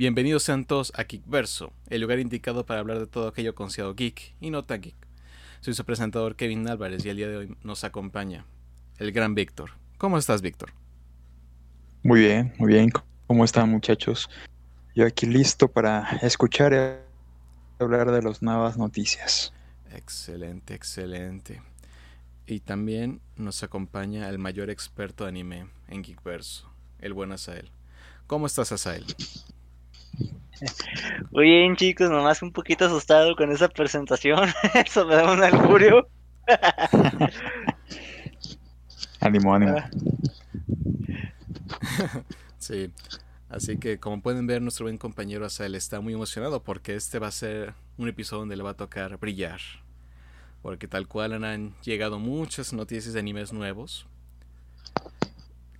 Bienvenidos sean todos a Geekverso, el lugar indicado para hablar de todo aquello considerado geek y no tan geek. Soy su presentador Kevin Álvarez y el día de hoy nos acompaña el gran Víctor. ¿Cómo estás, Víctor? Muy bien, muy bien. ¿Cómo están, muchachos? Yo aquí listo para escuchar y hablar de las nuevas noticias. Excelente, excelente. Y también nos acompaña el mayor experto de anime en Geekverso, el buen Asael. ¿Cómo estás, Asael? Muy bien, chicos, nomás un poquito asustado con esa presentación. Eso me da un alburio. ánimo, ánimo. sí. Así que como pueden ver, nuestro buen compañero Asael está muy emocionado porque este va a ser un episodio donde le va a tocar brillar. Porque tal cual han llegado muchas noticias de animes nuevos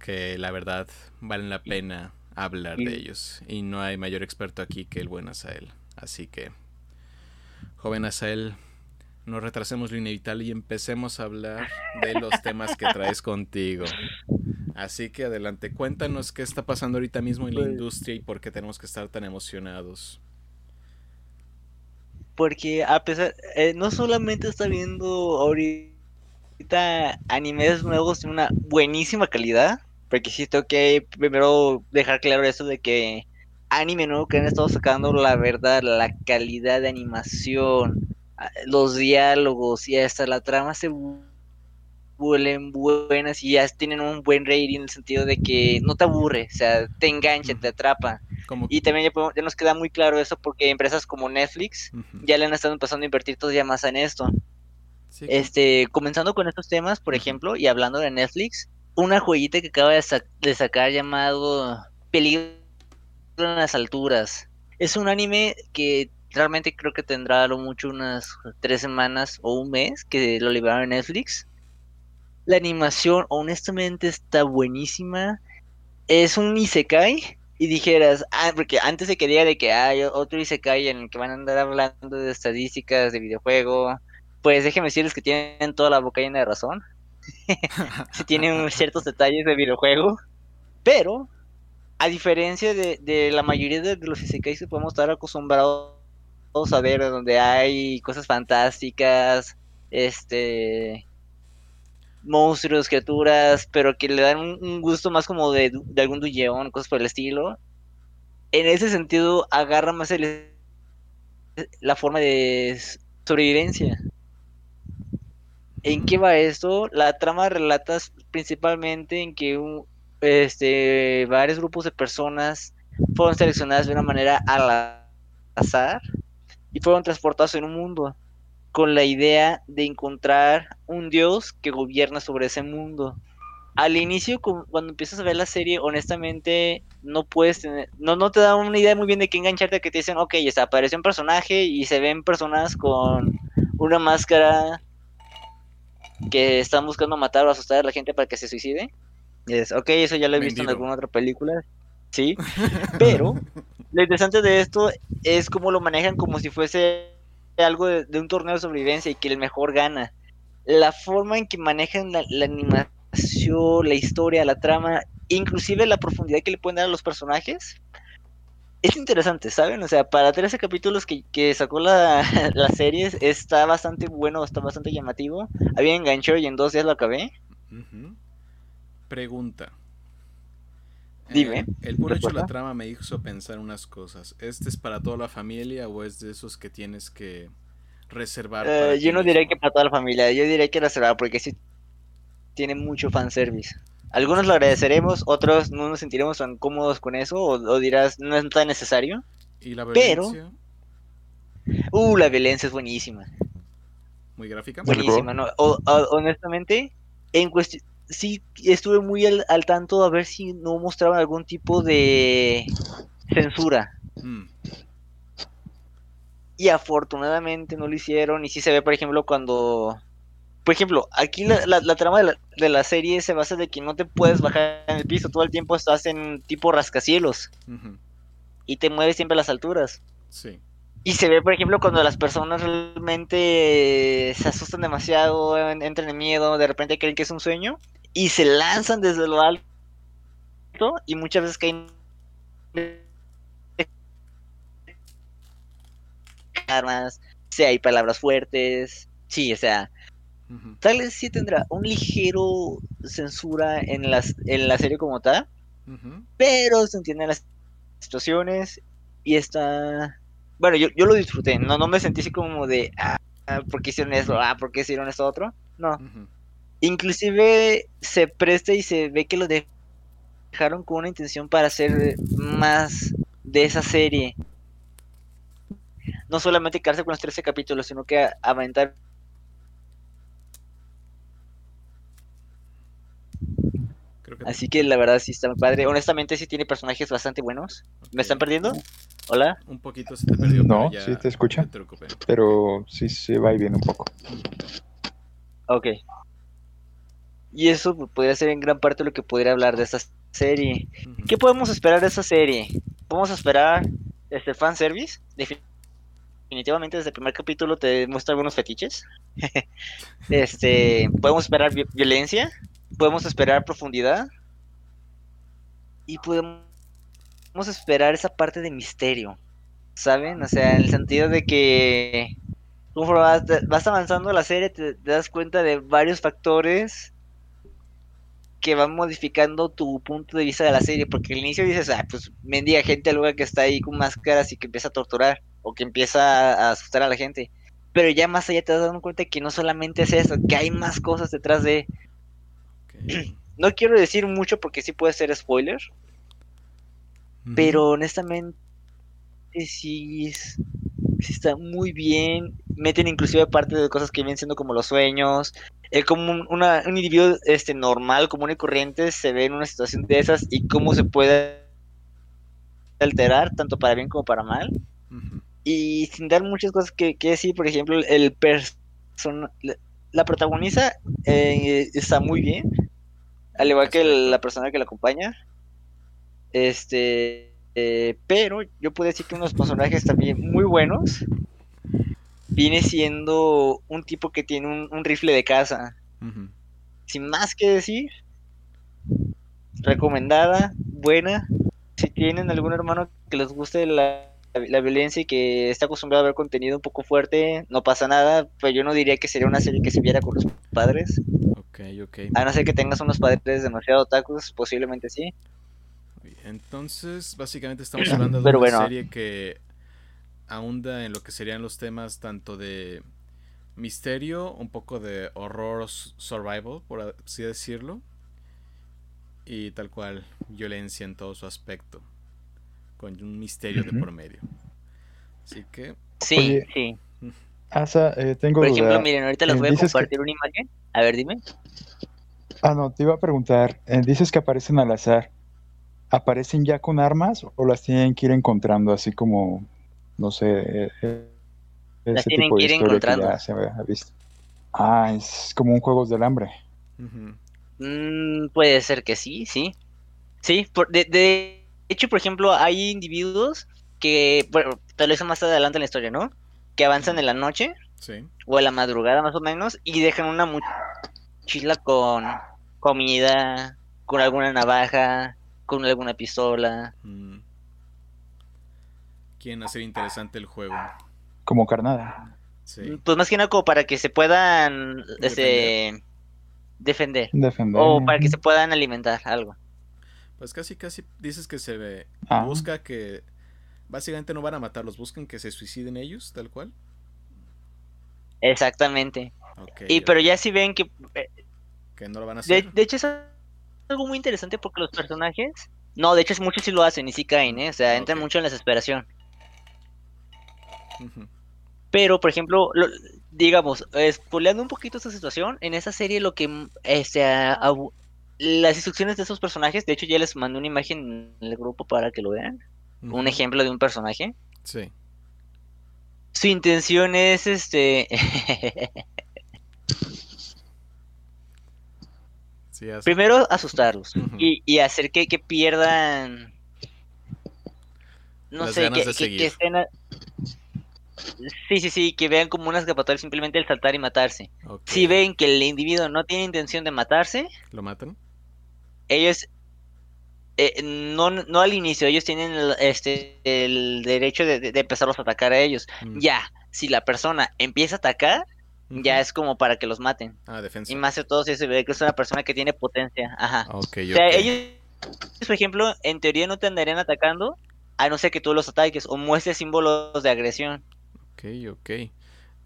que la verdad valen la pena hablar de ellos. Y no hay mayor experto aquí que el buen Asael. Así que, joven Asael, no retrasemos lo inevitable y empecemos a hablar de los temas que traes contigo. Así que adelante, cuéntanos qué está pasando ahorita mismo en la Pues industria y por qué tenemos que estar tan emocionados. Porque a pesar, eh, no solamente está viendo ahorita animes nuevos de una buenísima calidad, porque sí tengo que primero dejar claro eso de que anime nuevo que han estado sacando, la verdad, la calidad de animación, ah, los diálogos y hasta la trama se vu- vuelven buenas y ya tienen un buen rating en el sentido de que no te aburre, o sea, te engancha, te atrapa. Como, Y también ya, podemos- ya nos queda muy claro eso porque empresas como Netflix ya le han estado empezando a invertir todavía más en esto. Sí, Este, comenzando con estos temas, por ejemplo, y hablando de Netflix, una joyita que acaba de, sa- de sacar llamado Peligro en las alturas. Es un anime que realmente creo que tendrá lo mucho unas tres semanas o un mes que lo liberaron en Netflix. La animación, honestamente, está buenísima. Es un isekai. Y dijeras, ah, porque antes se quería de que hay otro isekai en el que van a andar hablando de estadísticas de videojuego. Pues déjenme decirles que tienen toda la boca llena de razón. Sí tienen ciertos detalles de videojuego. Pero, a diferencia de, la mayoría de los isekais que podemos estar acostumbrados a ver, donde hay cosas fantásticas, este monstruos, criaturas, pero que le dan un, gusto más como de, algún duyeón, cosas por el estilo. En ese sentido, agarra más la forma de sobrevivencia. ¿En qué va esto? La trama relata principalmente en que un- este, varios grupos de personas fueron seleccionadas de una manera al azar y fueron transportados en un mundo con la idea de encontrar un dios que gobierna sobre ese mundo. Al inicio, cu- cuando empiezas a ver la serie, honestamente, no puedes tener, no, no te da una idea muy bien de qué engancharte, que te dicen, ok, ya apareció un personaje y se ven personas con una máscara que están buscando matar o asustar a la gente para que se suicide. Es, ok, eso ya lo he visto en alguna otra película, sí, pero lo interesante de esto es cómo lo manejan como si fuese algo de, de un torneo de sobrevivencia y que el mejor gana. La forma en que manejan la, la animación, la historia, la trama, inclusive la profundidad que le pueden dar a los personajes, es interesante, ¿saben? O sea, para 13 capítulos que, que sacó la, la serie, está bastante bueno, está bastante llamativo. Había enganchado y en dos días lo acabé. Pregunta. Dime, Eh, el puro hecho de la trama me hizo pensar unas cosas. ¿Este es para toda la familia o es de esos que tienes que reservar? Eh, yo no diré que para toda la familia, yo diré que será porque sí tiene mucho fanservice. Algunos lo agradeceremos, otros no nos sentiremos tan cómodos con eso, o, o dirás, no es tan necesario. ¿Y la pero- violencia? Uh, la violencia es buenísima, ¿Muy gráfica? Buenísima, ¿no? O- o- honestamente, en cuestión, sí estuve muy al, al tanto a ver si no mostraban algún tipo de censura. Mm, Y afortunadamente no lo hicieron. Y sí se ve, por ejemplo, cuando. Por ejemplo, aquí la, la- la trama de la, de la serie se basa de que no te puedes bajar en el piso. Todo el tiempo estás en tipo rascacielos. Y te mueves siempre a las alturas. Sí. Y se ve, por ejemplo, cuando las personas realmente se asustan demasiado, en- entran en miedo, de repente creen que es un sueño. Y se lanzan desde lo alto. Y muchas veces caen armas, si hay palabras fuertes, sí, o sea, Tal vez sí tendrá un ligero censura en, las, en la serie como tal, pero se entienden las situaciones y está... Bueno, yo, yo lo disfruté, no, no me sentí así como de, ah, ¿por qué hicieron eso? Ah, ¿por qué hicieron esto otro? No, Ujú. inclusive se presta y se ve que lo dejaron con una intención para hacer más de esa serie. No solamente quedarse con los 13 capítulos, sino que aventar Creo que Así que la verdad sí está muy padre. Honestamente sí tiene personajes bastante buenos. ¿Me están perdiendo? Hola. Un poquito se te perdió. No, sí te escucha. no te preocupes. Pero sí se va y viene un poco. Ok. Y eso podría ser en gran parte lo que podría hablar de esta serie. ¿Qué podemos esperar de esta serie? Podemos esperar este fanservice. Defin- Definitivamente desde el primer capítulo te muestra algunos fetiches. este, podemos esperar vi- violencia, podemos esperar profundidad y podemos esperar esa parte de misterio. ¿Saben? O sea, en el sentido de que conforme vas, vas avanzando la serie te, das cuenta de varios factores que van modificando tu punto de vista de la serie, porque al inicio dices, ah, pues mendiga gente luego que está ahí con máscaras y que empieza a torturar o que empieza a asustar a la gente. Pero ya más allá te das dando cuenta que no solamente es eso, que hay más cosas detrás de... No quiero decir mucho porque sí puede ser spoiler, pero honestamente sí, es- sí está muy bien. Meten inclusive parte de cosas que vienen siendo como los sueños. El como un, una- un individuo este, normal, común y corriente, se ve en una situación de esas y cómo se puede alterar, tanto para bien como para mal. Y sin dar muchas cosas que, que decir, por ejemplo, el person la, la protagonista eh, está muy bien, al igual que la persona que la acompaña. Este, eh, pero yo puedo decir que unos personajes también muy buenos viene siendo un tipo que tiene un, un rifle de caza. Ujú. Sin más que decir, recomendada, buena. Si tienen algún hermano que les guste la, la violencia y que está acostumbrado a ver contenido un poco fuerte, no pasa nada. Pero yo no diría que sería una serie que se viera con los padres. Ok, ok. A no ser que tengas unos padres demasiado otakus, posiblemente sí. Entonces, básicamente estamos hablando de Pero una bueno. serie que ahonda en lo que serían los temas tanto de misterio, un poco de horror survival, por así decirlo, y tal cual violencia en todo su aspecto, con un misterio de por medio. Así que, Sí, Oye, sí. Asa, eh, tengo Por ejemplo, duda. miren, ahorita les eh, voy a que- compartir una imagen. A ver, dime. Ah, no, te iba a preguntar. eh, dices que aparecen al azar. ¿Aparecen ya con armas o las tienen que ir encontrando así como, no sé, eh, eh, Las ese tienen tipo que de ir historia que ya encontrando. se ha visto? Ah, es como un Juegos del Hambre. Mm, puede ser que sí, sí. Sí, por- de, de hecho, por ejemplo, hay individuos que, bueno, lo hice más adelante en la historia, ¿no? Que avanzan en la noche sí, o en la madrugada más o menos y dejan una mochila con comida, con alguna navaja, con alguna pistola. mm. quieren hacer interesante el juego. Como carnada. Sí, Pues más que nada como para que se puedan este, defender. Defender. O para que se puedan alimentar, algo. pues casi, casi dices que se ve, Ah. busca que básicamente no van a matarlos, buscan que se suiciden ellos, tal cual. Exactamente. Ok, Y pero ya si ven que eh, que no lo van a hacer. de hecho, es algo muy interesante porque los personajes. No, de hecho, es muchos sí lo hacen y sí caen, ¿eh? O sea, entran mucho en la desesperación. Pero, por ejemplo, lo- digamos, spoileando un poquito esta situación, en esa serie lo que. Este, las instrucciones de esos personajes, de hecho, ya les mandé una imagen en el grupo para que lo vean. Un ejemplo de un personaje. Sí. Su intención es este. Sí, primero, asustarlos y, y hacer que, que pierdan. No Las sé, que, que- que estén. a- Sí, sí, sí, que vean como una escapatoria simplemente el saltar y matarse. Si ven que el individuo no tiene intención de matarse, ¿Lo matan? ellos. Eh, no, no al inicio, ellos tienen el, este, el derecho de, de- de empezarlos a atacar a ellos. Mm, Ya, si la persona empieza a atacar, ya es como para que los maten. Ah, defensa. Y más de todo si se ve que es una persona que tiene potencia. Ajá. Ok, O sea, ellos, por ejemplo, en teoría no te andarían atacando, a no ser que tú los ataques o muestres símbolos de agresión. Ok, ok.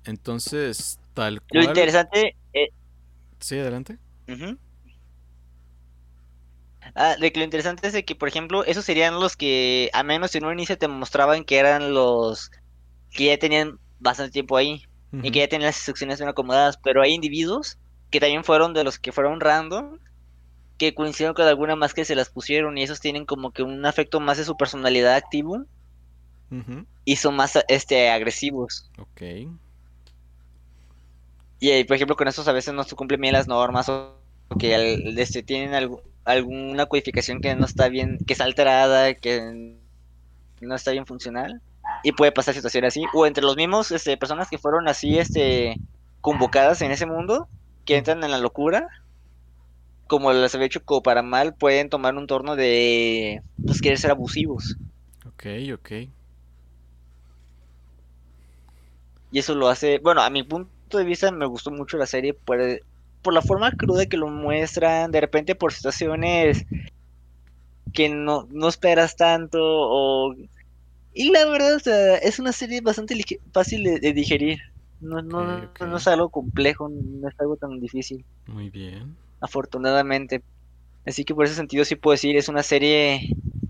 Entonces, tal Lo cual. interesante, eh, Sí, adelante. Ah, de que lo interesante es de que, por ejemplo, esos serían los que, a menos en un inicio te mostraban que eran los que ya tenían bastante tiempo ahí y que ya tenían las instrucciones bien acomodadas, pero hay individuos que también fueron de los que fueron random, que coincidieron con alguna más que se las pusieron y esos tienen como que un afecto más de su personalidad activo y son más este agresivos. Ok. Y por ejemplo con esos a veces no se cumplen bien las normas o que este, tienen algu- alguna codificación que no está bien, que está alterada, que no está bien funcional y puede pasar situaciones así o entre los mismos este, personas que fueron así este convocadas en ese mundo que entran en la locura como les había hecho como para mal pueden tomar un torno de pues querer ser abusivos Ok, ok. Y eso lo hace, bueno, a mi punto de vista me gustó mucho la serie por, por la forma cruda que lo muestran, de repente por situaciones que no, no esperas tanto o... Y la verdad, o sea, es una serie bastante fácil de, de digerir. No, no, no es algo complejo, no es algo tan difícil, Muy bien. afortunadamente. Así que por ese sentido sí puedo decir, es una serie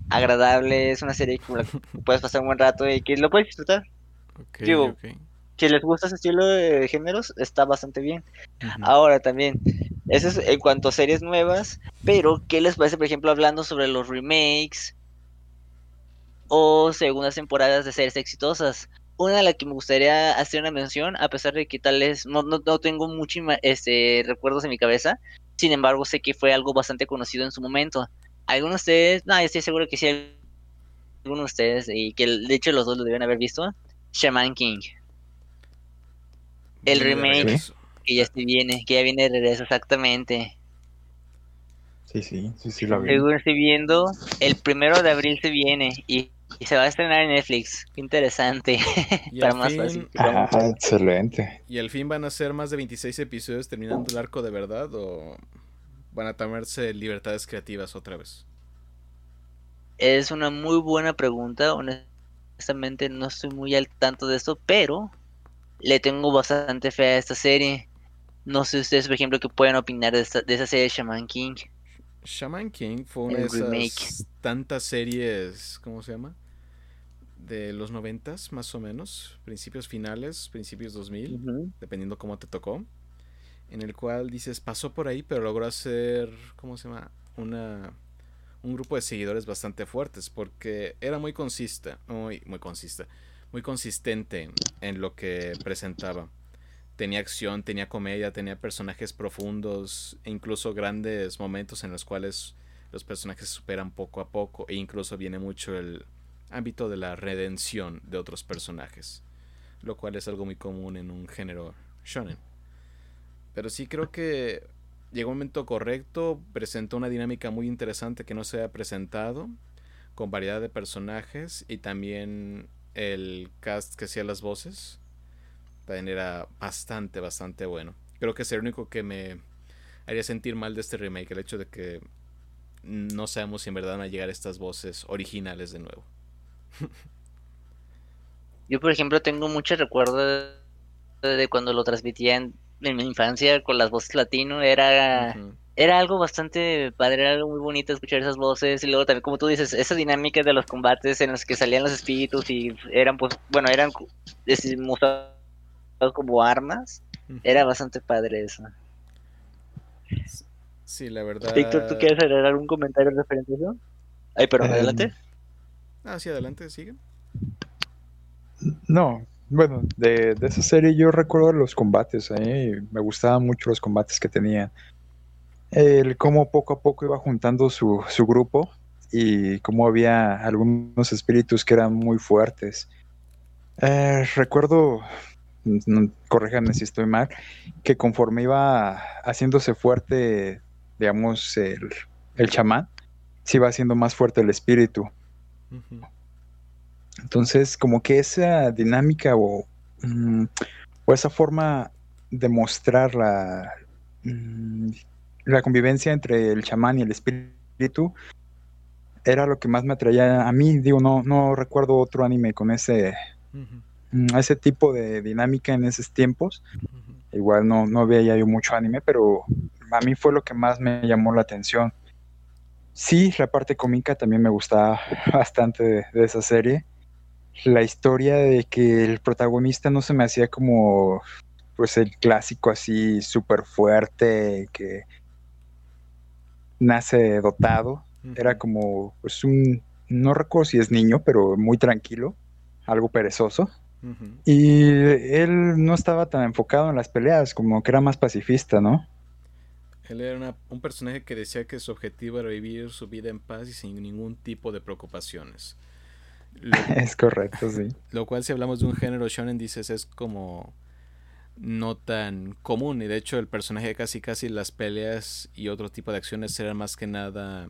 agradable, es una serie que puedes pasar un buen rato y que lo puedes disfrutar. Ok, Digo, ok. Si les gusta ese estilo de géneros, está bastante bien. Ahora también, eso es en cuanto a series nuevas, pero ¿qué les parece, por ejemplo, hablando sobre los remakes o segundas temporadas de series exitosas? Una a la que me gustaría hacer una mención, a pesar de que tal vez no, no, no tengo muchos este, recuerdos en mi cabeza, sin embargo sé que fue algo bastante conocido en su momento. Algunos de ustedes, no, yo estoy seguro que sí, algunos de ustedes, y que de hecho los dos lo deben haber visto, Shaman King. El remake. Que ya se viene, que ya viene de regreso, exactamente. Sí, sí, sí, sí, la vi. Según estoy viendo, el primero de abril se viene y, y se va a estrenar en Netflix. Qué interesante. Y Para más fin- fácil. Ah, excelente. ¿Y al fin van a ser más de 26 episodios terminando el arco de verdad o van a tomarse libertades creativas otra vez? Es una muy buena pregunta. Honestamente, no estoy muy al tanto de esto, pero le tengo bastante fe a esta serie. No sé ustedes, por ejemplo, qué pueden opinar de, esta, de esa serie de Shaman King. Shaman King fue una El de esas remake. tantas series, ¿cómo se llama? De los noventas, más o menos, principios finales, principios 2000, Ujú. dependiendo cómo te tocó, en el cual dices, pasó por ahí, pero logró hacer, ¿cómo se llama? Una, un grupo de seguidores bastante fuertes, porque era muy consista, muy, muy consista, muy consistente en lo que presentaba. Tenía acción, tenía comedia, tenía personajes profundos, e incluso grandes momentos en los cuales los personajes superan poco a poco, e incluso viene mucho el ámbito de la redención de otros personajes, lo cual es algo muy común en un género shonen. Pero sí creo que llegó un momento correcto, presentó una dinámica muy interesante que no se había presentado, con variedad de personajes y también el cast que hacía las voces también era bastante, bastante bueno. Creo que es el único que me haría sentir mal de este remake, el hecho de que no sabemos si en verdad van a llegar estas voces originales de nuevo. Yo, por ejemplo, tengo muchos recuerdos de cuando lo transmitía en, en mi infancia con las voces latino. Era. Era algo bastante padre, era algo muy bonito escuchar esas voces. Y luego también, como tú dices, esa dinámica de los combates en los que salían los espíritus y eran, pues, bueno, eran mostrados como armas. Era bastante padre eso. Sí, la verdad. Víctor, ¿tú quieres agregar algún comentario referente a eso? Ay, perdón, Em, adelante. Ah, sí, adelante, sigue. No, bueno, de, de esa serie yo recuerdo los combates, ¿eh? me gustaban mucho los combates que tenían. El cómo poco a poco iba juntando su, su grupo y cómo había algunos espíritus que eran muy fuertes. Eh, recuerdo, mm, corríjanme si estoy mal, que conforme iba haciéndose fuerte, digamos, el, el chamán, se iba haciendo más fuerte el espíritu. Entonces, como que esa dinámica o mm, o esa forma de mostrar la, mm, la convivencia entre el chamán y el espíritu era lo que más me atraía a mí. Digo, no, no recuerdo otro anime con ese, mm, ese tipo de dinámica en esos tiempos. Igual no, no veía yo mucho anime, pero a mí fue lo que más me llamó la atención. Sí, la parte cómica también me gustaba bastante de, esa serie. La historia de que el protagonista no se me hacía como pues el clásico así súper fuerte que nace dotado. Era como pues un, no recuerdo si es niño, pero muy tranquilo, algo perezoso. Y él no estaba tan enfocado en las peleas, como que era más pacifista, ¿no? Él era un personaje que decía que su objetivo era vivir su vida en paz y sin ningún tipo de preocupaciones. es correcto, sí. Lo cual si hablamos de un género shonen dices es como no tan común y de hecho el personaje casi casi las peleas y otro tipo de acciones eran más que nada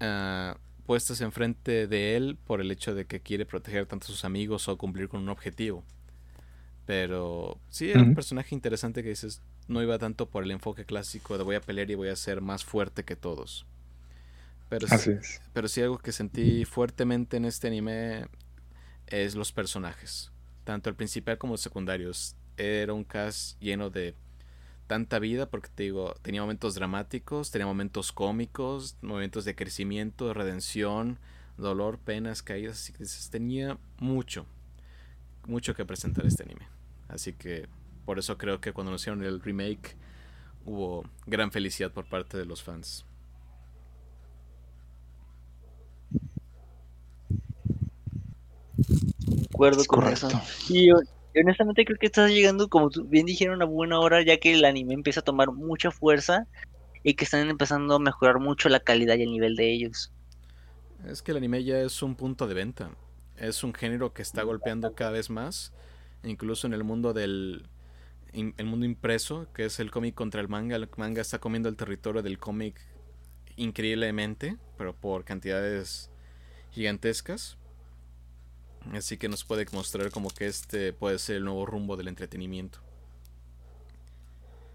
uh, puestas enfrente de él por el hecho de que quiere proteger tanto a sus amigos o cumplir con un objetivo. Pero sí, era un personaje interesante que dices, no iba tanto por el enfoque clásico de voy a pelear y voy a ser más fuerte que todos. Pero, sí, pero sí algo que sentí fuertemente en este anime es los personajes. Tanto el principal como los secundarios. Era un cast lleno de tanta vida porque te digo, tenía momentos dramáticos, tenía momentos cómicos, momentos de crecimiento, de redención, dolor, penas, caídas. Así que tenía mucho, mucho que presentar este anime. Así que por eso creo que cuando anunciaron el remake hubo gran felicidad por parte de los fans. acuerdo con eso. Y honestamente creo que estás llegando, como bien dijeron, a buena hora, ya que el anime empieza a tomar mucha fuerza y que están empezando a mejorar mucho la calidad y el nivel de ellos. Es que el anime ya es un punto de venta. Es un género que está golpeando cada vez más, incluso en el mundo del el mundo impreso, que es el cómic contra el manga. El manga está comiendo el territorio del cómic increíblemente, pero por cantidades gigantescas. Así que nos puede mostrar como que este puede ser el nuevo rumbo del entretenimiento.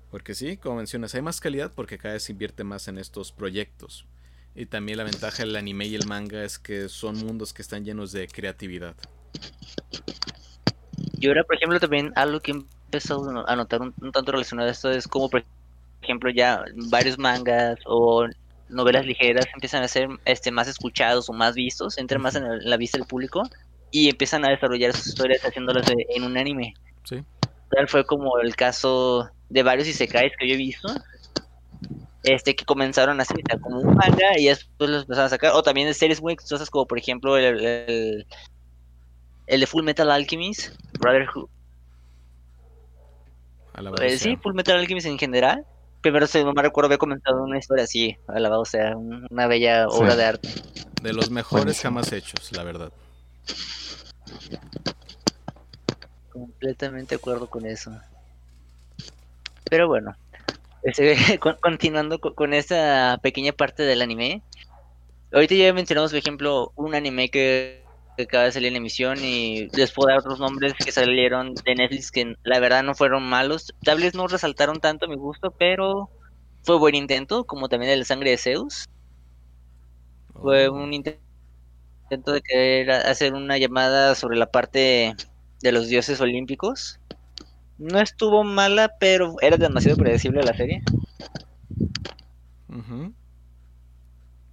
Porque sí, como mencionas, hay más calidad porque cada vez se invierte más en estos proyectos. Y también la ventaja del anime y el manga es que son mundos que están llenos de creatividad. Y ahora, por ejemplo, también algo que he empezado a notar un, tanto relacionado a esto es como, por ejemplo, ya varios mangas o novelas ligeras empiezan a ser este, más escuchados o más vistos, entran más en la vista del público y empiezan a desarrollar sus historias haciéndolas en un anime. Sí. Tal fue como el caso de varios isekais que yo he visto. Este que comenzaron así, como un manga y después los empezaron a sacar. O también de series muy exitosas como por ejemplo el, el, de Full Metal Alchemist, Brotherhood. Eh, sí, Full Metal Alchemist en general. Primero, si no me recuerdo, había comentado una historia así, alabado sea, una bella obra de arte. De los mejores jamás hechos, la verdad. Completamente de acuerdo con eso. Pero bueno, continuando con, esta pequeña parte del anime. Ahorita ya mencionamos, por ejemplo, un anime que, acaba de salir en emisión y les puedo dar otros nombres que salieron de Netflix que la verdad no fueron malos. Tal vez no resaltaron tanto a mi gusto, pero fue buen intento, como también el Sangre de Zeus. Fue oh. un intento intento de querer hacer una llamada sobre la parte de los dioses olímpicos. No estuvo mala, pero era demasiado predecible la serie.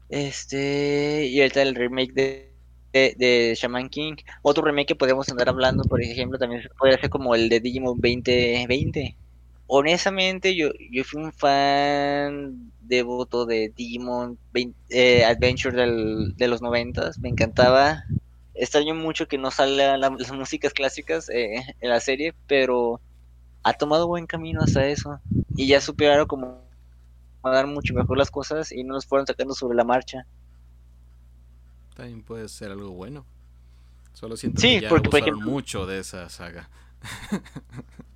Este, y ahorita el remake de, de, Shaman King. Otro remake que podemos andar hablando, por ejemplo, también podría ser como el de Digimon 2020. Honestamente, yo, yo fui un fan devoto de Digimon eh, Adventure de los noventas, me encantaba. Extraño mucho que no salgan las músicas clásicas eh, en la serie, pero ha tomado buen camino hasta eso. Y ya supieron como dar mucho mejor las cosas y no nos fueron sacando sobre la marcha. También puede ser algo bueno. Solo siento que ya porque, mucho de esa saga.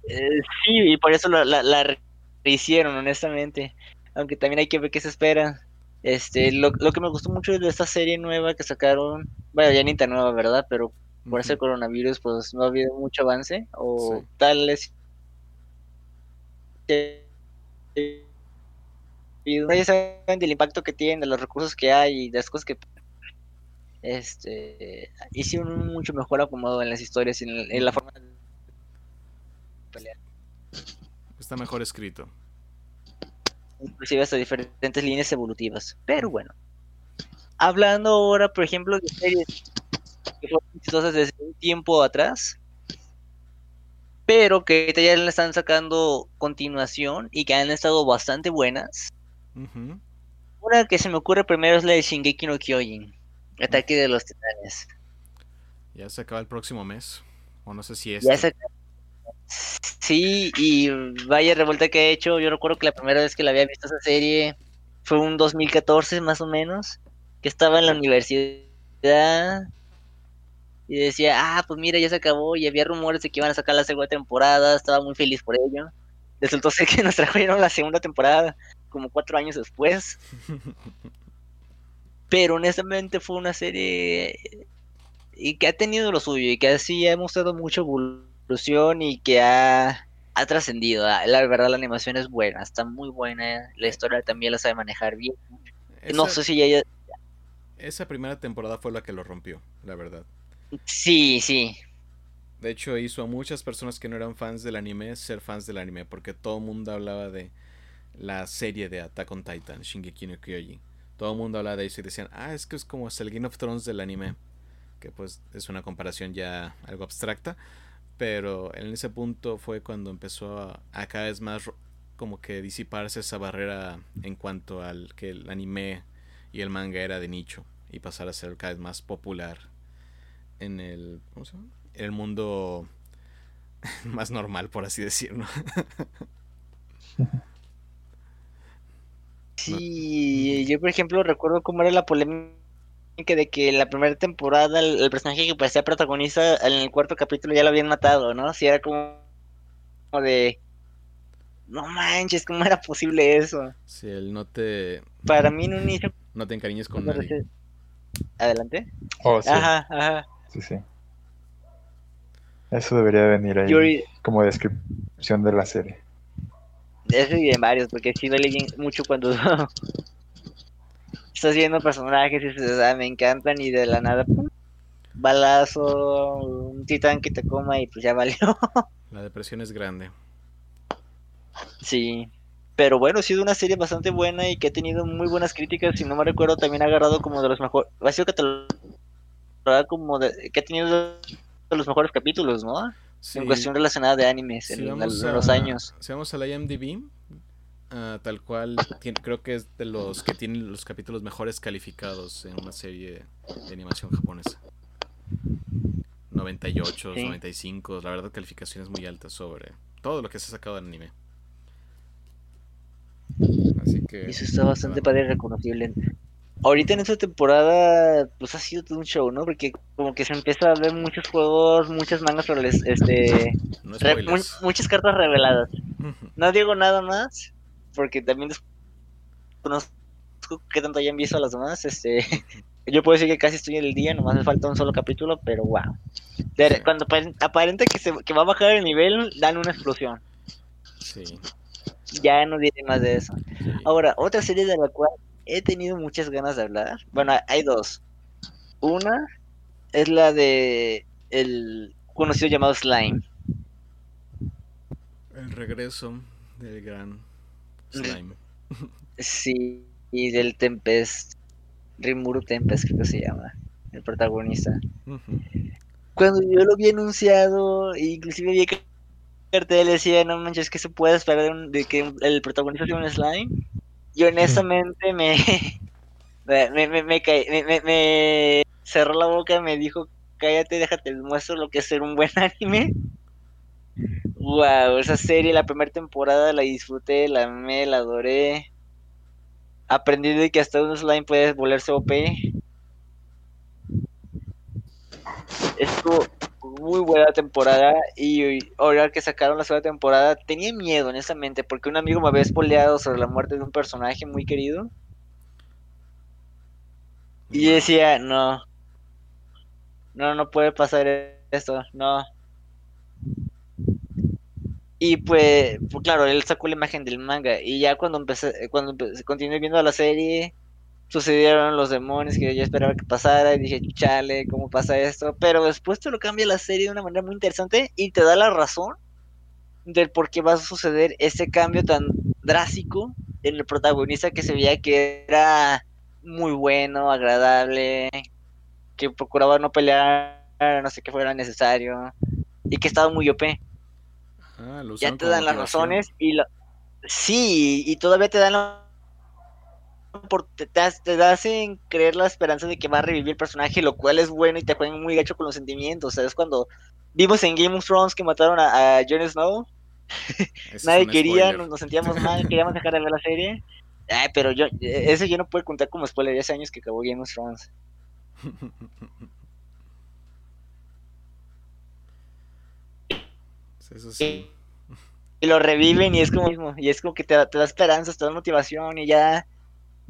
Eh, sí, y por eso la, la, la rehicieron, honestamente aunque también hay que ver qué se espera. Este, lo, lo que me gustó mucho de esta serie nueva que sacaron, bueno, ya ni tan nueva, ¿verdad? Pero por ese coronavirus pues no ha habido mucho avance o Sí. tal es y no saben del impacto que tienen, de los recursos que hay y de las cosas que este hicieron un mucho mejor acomodo en las historias y en, en la forma de pelear, Está mejor escrito. Inclusive hasta diferentes líneas evolutivas. Pero bueno, hablando ahora, por ejemplo, de series que fueron exitosas desde un tiempo atrás, pero que ahorita ya le están sacando continuación y que han estado bastante buenas. Una que se me ocurre primero es la de Shingeki no Kyojin, Ataque de los Titanes. Ya se acaba el próximo mes. O no sé si es. Ya se- Sí, y vaya revuelta que he hecho. Yo recuerdo que la primera vez que la había visto esa serie fue un 2014 más o menos, que estaba en la universidad y decía, ah, pues mira, ya se acabó y había rumores de que iban a sacar la segunda temporada, estaba muy feliz por ello. Resultó ser que nos trajeron la segunda temporada como cuatro años después. Pero honestamente fue una serie y que ha tenido lo suyo y que así ha mostrado mucha evolución y que ha, ha trascendido. Ah, La verdad la animación es buena, está muy buena, la historia también la sabe manejar bien. No sé si ya... ya- Esa primera temporada fue la que lo rompió, la verdad. Sí, sí. De hecho, hizo a muchas personas que no eran fans del anime ser fans del anime, porque todo el mundo hablaba de la serie de Attack on Titan, Shingeki no Kyojin. Todo el mundo hablaba de eso y decían, ah, es que es como el Game of Thrones del anime. Que pues es una comparación ya algo abstracta. Pero en ese punto fue cuando empezó a, a cada vez más como que disiparse esa barrera en cuanto al que el anime y el manga era de nicho y pasar a ser cada vez más popular en el ¿cómo se llama? En el mundo más normal por así decirlo Sí, yo por ejemplo recuerdo cómo era la polémica de que en la primera temporada el, el personaje que parecía protagonista en el cuarto capítulo ya lo habían matado, ¿no? Si era como, como de... No manches, ¿cómo era posible eso? si él no te Para mí en un inicio... no te encariñes con me nadie Adelante. Oh, sí, Ajá, ajá. sí, sí. Eso debería venir ahí como descripción de la serie. Eso y de varios, porque sí duele mucho cuando estás viendo personajes y dices, ah, me encantan y de la nada, pum, balazo, un titán que te coma y pues ya valió. la depresión es grande Sí, pero bueno, ha sido una serie bastante buena y que ha tenido muy buenas críticas. Si no me recuerdo, también ha agarrado como de los mejores. Ha sido catalogada como de, que ha tenido de los mejores capítulos, ¿no? Sí, En cuestión relacionada de animes si en, los años. si vamos a la IMDb ah, tal cual tiene- creo que es de los que tienen los capítulos mejores calificados en una serie de animación japonesa 98 Sí. 95 la verdad calificaciones muy altas sobre todo lo que se ha sacado en anime así que Eso está bastante bueno. padre y reconocible. Ahorita en esta temporada, pues ha sido todo un show, ¿no? Porque como que se empieza a ver muchos juegos, muchas mangas, este, no re- spoilers. mu- muchas cartas reveladas. No digo nada más, porque también desconozco qué tanto hayan visto a las demás. Este, yo puedo decir que casi estoy en el día, nomás me falta un solo capítulo, pero wow. De- Sí. Cuando apare- aparenta que, se, que va a bajar el nivel, dan una explosión. sí, Ya no diré más de eso. sí. Ahora, otra serie de la cual he tenido muchas ganas de hablar. Bueno, hay dos. Una es la de el conocido llamado Slime. el regreso del gran slime Sí, y del Tempest. Rimuru Tempest, creo que se llama. El protagonista. Cuando yo lo vi anunciado, e inclusive vi que cartel decía, no manches, que se puede esperar de, un- de que el protagonista sea un slime? Y honestamente me, me, me, me, me caí- me- me- me cerró la boca, me dijo, cállate, déjate, muestro lo que es ser un buen anime. Wow, esa serie, la primera temporada la disfruté, la amé, la adoré. Aprendí de que hasta un slime puede volverse OP. Estuvo muy buena temporada y ahora que sacaron la segunda temporada tenía miedo honestamente porque un amigo me había spoileado sobre la muerte de un personaje muy querido y decía no no, no puede pasar esto, no. Y pues, pues, claro, él sacó la imagen del manga. Y ya cuando empecé, cuando empecé, continué viendo la serie, sucedieron los demonios que yo esperaba que pasara. Y dije, chale, ¿cómo pasa esto? Pero después te lo cambia la serie de una manera muy interesante y te da la razón del por qué va a suceder ese cambio tan drástico en el protagonista que se veía que era muy bueno, agradable, que procuraba no pelear, no sé qué fuera necesario y que estaba muy OP. Ah, ya te dan las razones y lo... sí, y todavía te dan la... Por, te, te, hacen creer la esperanza de que va a revivir el personaje, lo cual es bueno y te juegan muy gacho con los sentimientos. ¿Sabes? Cuando vimos en Game of Thrones que mataron a, a Jon Snow, nadie quería, nos, sentíamos mal, queríamos dejar de ver la serie. Ay, pero yo, ese yo no puedo contar como spoiler, hace años que acabó Game of Thrones. Eso sí. Y lo reviven y es como mismo, y es como que te, da, te da esperanzas, te da motivación y ya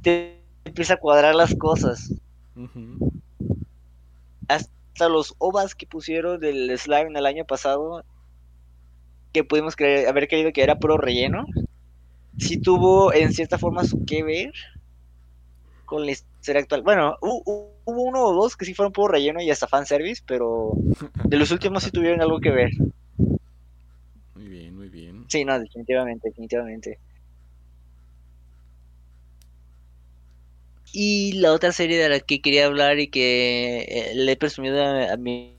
te empieza a cuadrar las cosas. Hasta los ovas que pusieron del slime el año pasado, que pudimos creer, haber creído que era puro relleno, sí tuvo en cierta forma su que ver con la historia actual. Bueno, hubo uno o dos que sí fueron puro relleno y hasta fanservice, pero de los últimos sí tuvieron algo que ver. Sí, no, definitivamente, definitivamente. Y la otra serie de la que quería hablar y que eh, le he presumido a, mi,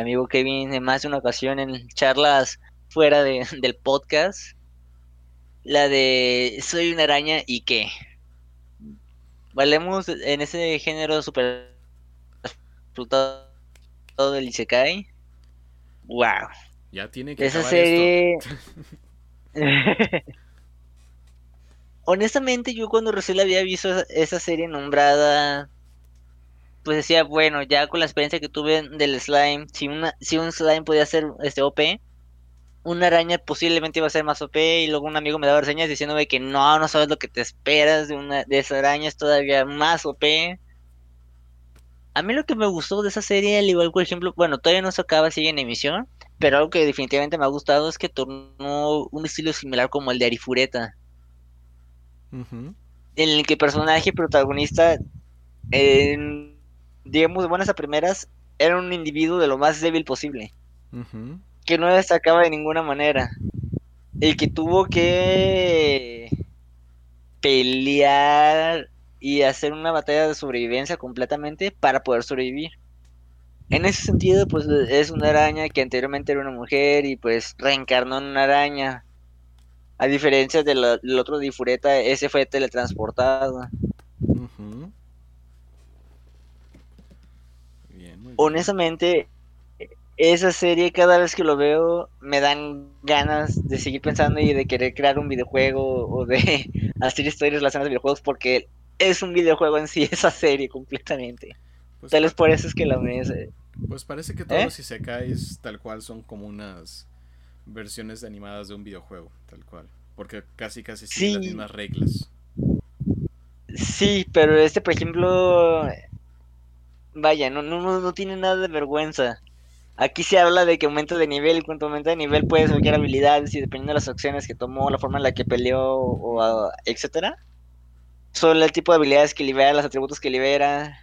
amigo Kevin en más de una ocasión en charlas fuera de, del podcast, la de Soy una araña y qué. Valemos en ese género super resultado del Isekai. Wow. Ya tiene que Esa serie. Honestamente, yo cuando recién había visto esa serie nombrada, pues decía, bueno, ya con la experiencia que tuve del slime, si una, si un slime podía ser este OP, una araña posiblemente iba a ser más OP, y luego un amigo me daba reseñas diciéndome que no, no sabes lo que te esperas de una de esa araña, es todavía más OP. A mí lo que me gustó de esa serie, al igual por ejemplo, bueno, todavía no se acaba, sigue en emisión, pero algo que definitivamente me ha gustado es que tornó un estilo similar como el de Arifureta. En el que el personaje protagonista, digamos de buenas a primeras, era un individuo de lo más débil posible. Que no destacaba de ninguna manera. El que tuvo que pelear y hacer una batalla de sobrevivencia completamente para poder sobrevivir. En ese sentido, pues es una araña que anteriormente era una mujer y pues reencarnó en una araña. A diferencia del otro Difureta, ese fue teletransportado. Honestamente, esa serie cada vez que lo veo me dan ganas de seguir pensando y de querer crear un videojuego o de hacer historias relacionadas a videojuegos porque es un videojuego en sí esa serie completamente. Pues tal vez por eso es que la me... Pues parece que todos ¿Eh? los isekais tal cual son como unas versiones animadas de un videojuego, tal cual. Porque casi casi siguen las mismas reglas. Sí, pero este, por ejemplo, vaya, no, no, no tiene nada de vergüenza. Aquí se habla de que aumenta de nivel y cuanto aumenta de nivel puedes bloquear habilidades y dependiendo de las acciones que tomó, la forma en la que peleó, o, etcétera. Son el tipo de habilidades que libera, los atributos que libera.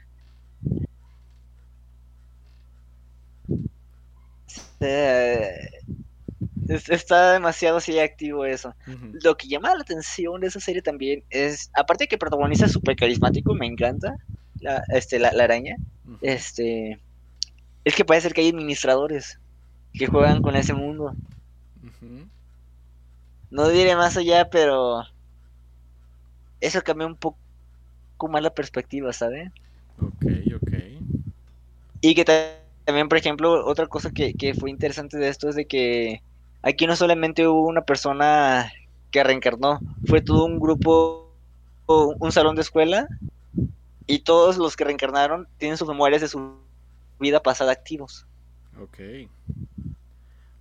Está demasiado así activo eso. Lo que llama la atención de esa serie también es, aparte de que es súper carismático, me encanta la, este, la, araña, este, es que puede ser que hay administradores que juegan con ese mundo. No diré más allá, pero eso cambia un poco más la perspectiva, ¿sabes? Ok, ok. Y que también, por ejemplo, otra cosa que, fue interesante de esto es de que aquí no solamente hubo una persona que reencarnó, fue todo un grupo, un salón de escuela, y todos los que reencarnaron tienen sus memorias de su vida pasada activos. Ok.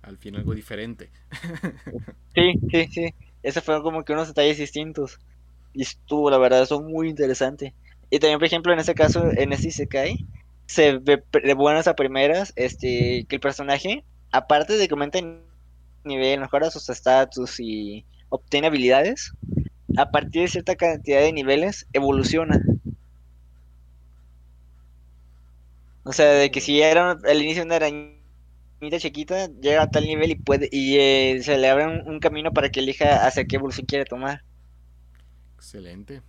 Al fin algo diferente. sí, sí, sí. Esos fueron como que unos detalles distintos. Y estuvo, la verdad, eso muy interesante. Y también, por ejemplo, en este caso, en este Isekai, se ve de buenas a primeras este que el personaje, aparte de que aumenta el nivel, mejora sus estatus y obtiene habilidades, a partir de cierta cantidad de niveles evoluciona. O sea, de que si era al inicio una arañita chiquita, llega a tal nivel y puede y eh, se le abre un, un, camino para que elija hacia qué evolución quiere tomar. Excelente.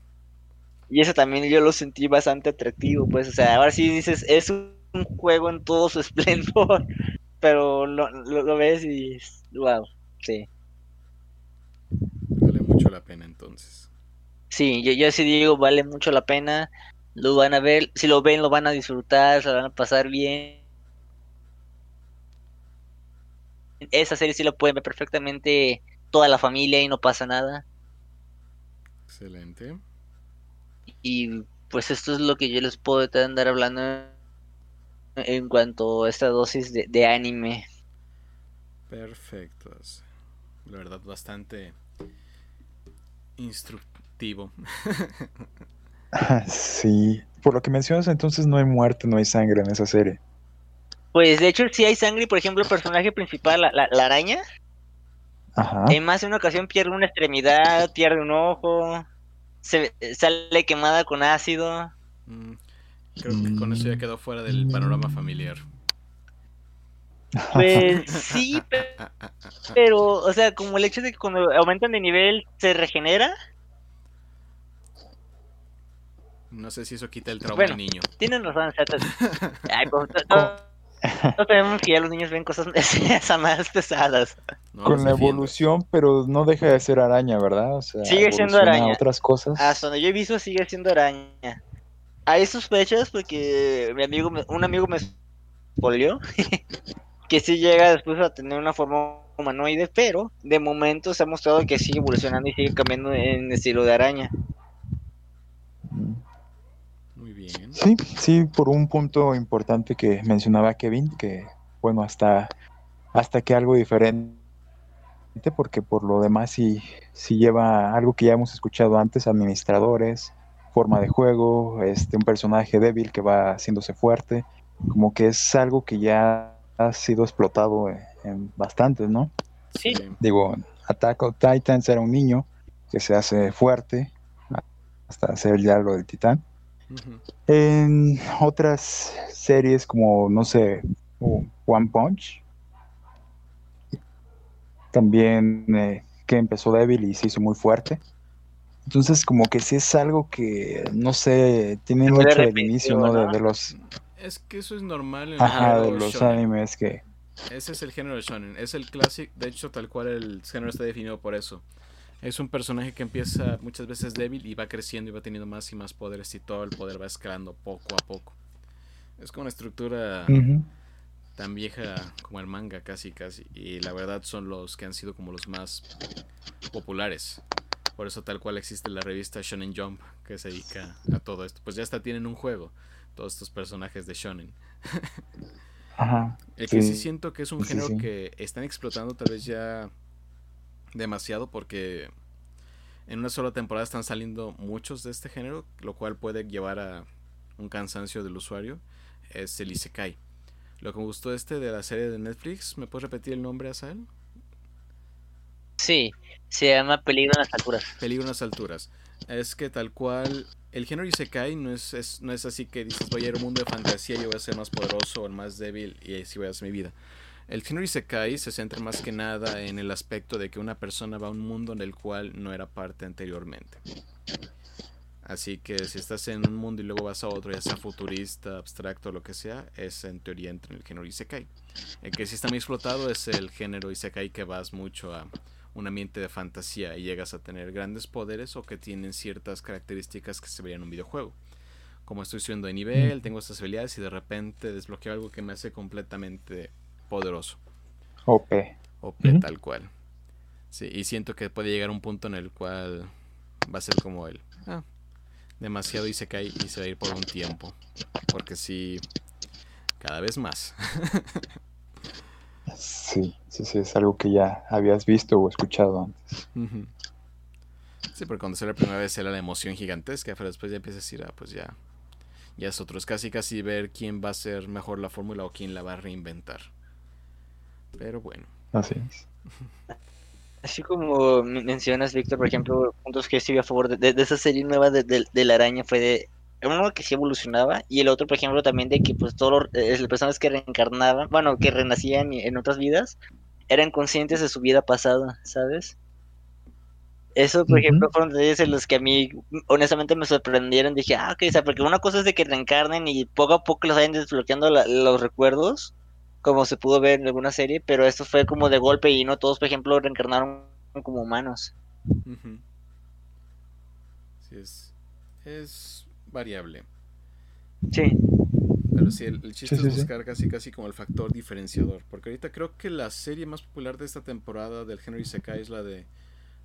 Y eso también yo lo sentí bastante atractivo, pues, o sea, ahora sí dices, es un juego en todo su esplendor, pero lo, lo, lo ves y wow, sí. Vale mucho la pena entonces. Sí, yo, yo sí digo, vale mucho la pena. Lo van a ver, si lo ven, lo van a disfrutar, se lo van a pasar bien. Esa serie sí lo pueden ver perfectamente toda la familia y no pasa nada. Excelente. Y pues esto es lo que yo les puedo andar hablando en cuanto a esta dosis de, de anime. Perfectos. La verdad, bastante instructivo. sí, por lo que mencionas, entonces no hay muerte, no hay sangre en esa serie. Pues de hecho sí hay sangre, por ejemplo, el personaje principal, la, la, la araña, Ajá. en más de una ocasión pierde una extremidad, pierde un ojo, se sale quemada con ácido. Mm, creo que con eso ya quedó fuera del panorama familiar. Pues sí, pero, pero, o sea, como el hecho de que cuando aumentan de nivel se regenera. No sé si eso quita el trauma Bueno, del niño. Tienen razón, o sea, to- Ay, pues, todos sabemos que ya los niños ven cosas más pesadas. No Con la evolución, pero no deja de ser araña, ¿verdad? O sea, Sigue siendo araña. otras cosas. Hasta donde yo he visto sigue siendo araña. Hay sospechas porque mi amigo, me- un amigo me polió que sí llega después a tener una forma humanoide, pero de momento se ha mostrado que sigue evolucionando y sigue cambiando en estilo de araña. Muy bien. Sí, sí, por un punto importante que mencionaba Kevin, que bueno, hasta, hasta que algo diferente, porque por lo demás sí, sí lleva algo que ya hemos escuchado antes, administradores, forma de juego, este, un personaje débil que va haciéndose fuerte, como que es algo que ya ha sido explotado en, en bastantes, ¿no? Sí. Digo, Attack on Titans era un niño que se hace fuerte hasta hacer ya lo del titán. En otras series como, no sé, One Punch, también eh, que empezó débil y se hizo muy fuerte. Entonces, como que sí es algo que, no sé, tiene mucho del inicio, ¿no? De, ¿no? de los, Es que eso es normal en ajá, de los shonen. animes que, Ese es el género de shonen. Es el clásico. De hecho, tal cual el género está definido por eso. Es un personaje que empieza muchas veces débil y va creciendo y va teniendo más y más poderes y todo el poder va escalando poco a poco. Es como una estructura tan vieja como el manga casi casi. Y la verdad son los que han sido como los más populares. Por eso tal cual existe la revista Shonen Jump que se dedica a todo esto. Pues ya hasta tienen un juego. Todos estos personajes de Shonen. Ajá. El que sí Sí, siento que es un sí, género sí. que están explotando tal vez ya demasiado porque en una sola temporada están saliendo muchos de este género, lo cual puede llevar a un cansancio del usuario, es el Isekai. Lo que me gustó este de la serie de Netflix, ¿me puedes repetir el nombre, Asael? Sí, se llama Peligro en las alturas. Peligro en las alturas. Es que tal cual, el género Isekai no es, es- no es así que dices voy a ir a un mundo de fantasía y yo voy a ser más poderoso o el más débil y así voy a hacer mi vida. El género Isekai se centra más que nada en el aspecto de que una persona va a un mundo en el cual no era parte anteriormente. Así que si estás en un mundo y luego vas a otro, ya sea futurista, abstracto, lo que sea, es en teoría entra en el género Isekai. El que sí está muy explotado es el género Isekai que vas mucho a un ambiente de fantasía y llegas a tener grandes poderes o que tienen ciertas características que se verían en un videojuego. Como estoy subiendo de nivel, tengo estas habilidades y de repente desbloqueo algo que me hace completamente poderoso. OP. OP tal cual. Sí, y siento que puede llegar un punto en el cual va a ser como él. Ah, demasiado y se cae y se va a ir por un tiempo. Porque sí, cada vez más. Sí, sí, sí, es algo que ya habías visto o escuchado antes. Sí, porque cuando sale la primera vez era la emoción gigantesca, pero después ya empiezas a decir, ah, pues ya, ya es otro. Es casi casi ver quién va a ser mejor la fórmula o quién la va a reinventar. Pero bueno. Así es. Así como mencionas, Víctor, por ejemplo, puntos que estoy a favor de, esa serie nueva de, la araña fue de uno que sí evolucionaba y el otro, por ejemplo, también de que pues todas eh, las personas que reencarnaban, bueno, que renacían en otras vidas, eran conscientes de su vida pasada, ¿sabes? Eso, por ejemplo, fueron detalles en los que a mí, honestamente, me sorprendieron. Dije, ah, ok, o sea, porque una cosa es de que reencarnen y poco a poco los vayan desbloqueando los recuerdos, como se pudo ver en alguna serie, pero esto fue como de golpe y no todos, por ejemplo, reencarnaron como humanos. Sí, es, es variable. Sí. Pero sí, el, chiste es buscar casi casi como el factor diferenciador. Porque ahorita creo que la serie más popular de esta temporada del Henry Sekai es la de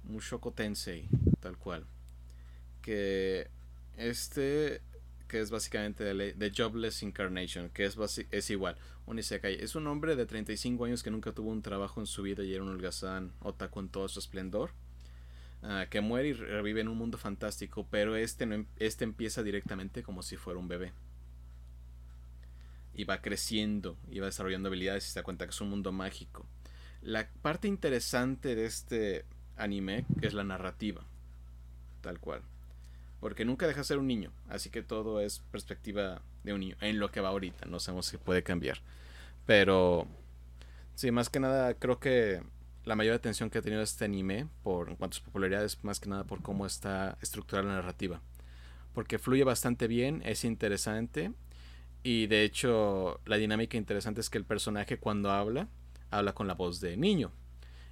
Mushoko Tensei, tal cual. Que este, que es básicamente de, Jobless Incarnation, que es, es igual, un. Es un hombre de 35 años que nunca tuvo un trabajo en su vida y era un holgazán otaku en todo su esplendor. Ah, que muere y revive en un mundo fantástico, pero este, em, este empieza directamente como si fuera un bebé. Y va creciendo y va desarrollando habilidades y se da cuenta que es un mundo mágico. La parte interesante de este anime, es la narrativa, tal cual. Porque nunca deja de ser un niño, así que todo es perspectiva de un niño, en lo que va ahorita, no sabemos si puede cambiar. Pero, sí, más que nada, creo que la mayor atención que ha tenido este anime, por en cuanto a su popularidad, es más que nada por cómo está estructurada la narrativa. Porque fluye bastante bien, es interesante, y de hecho, la dinámica interesante es que el personaje cuando habla, habla con la voz de niño.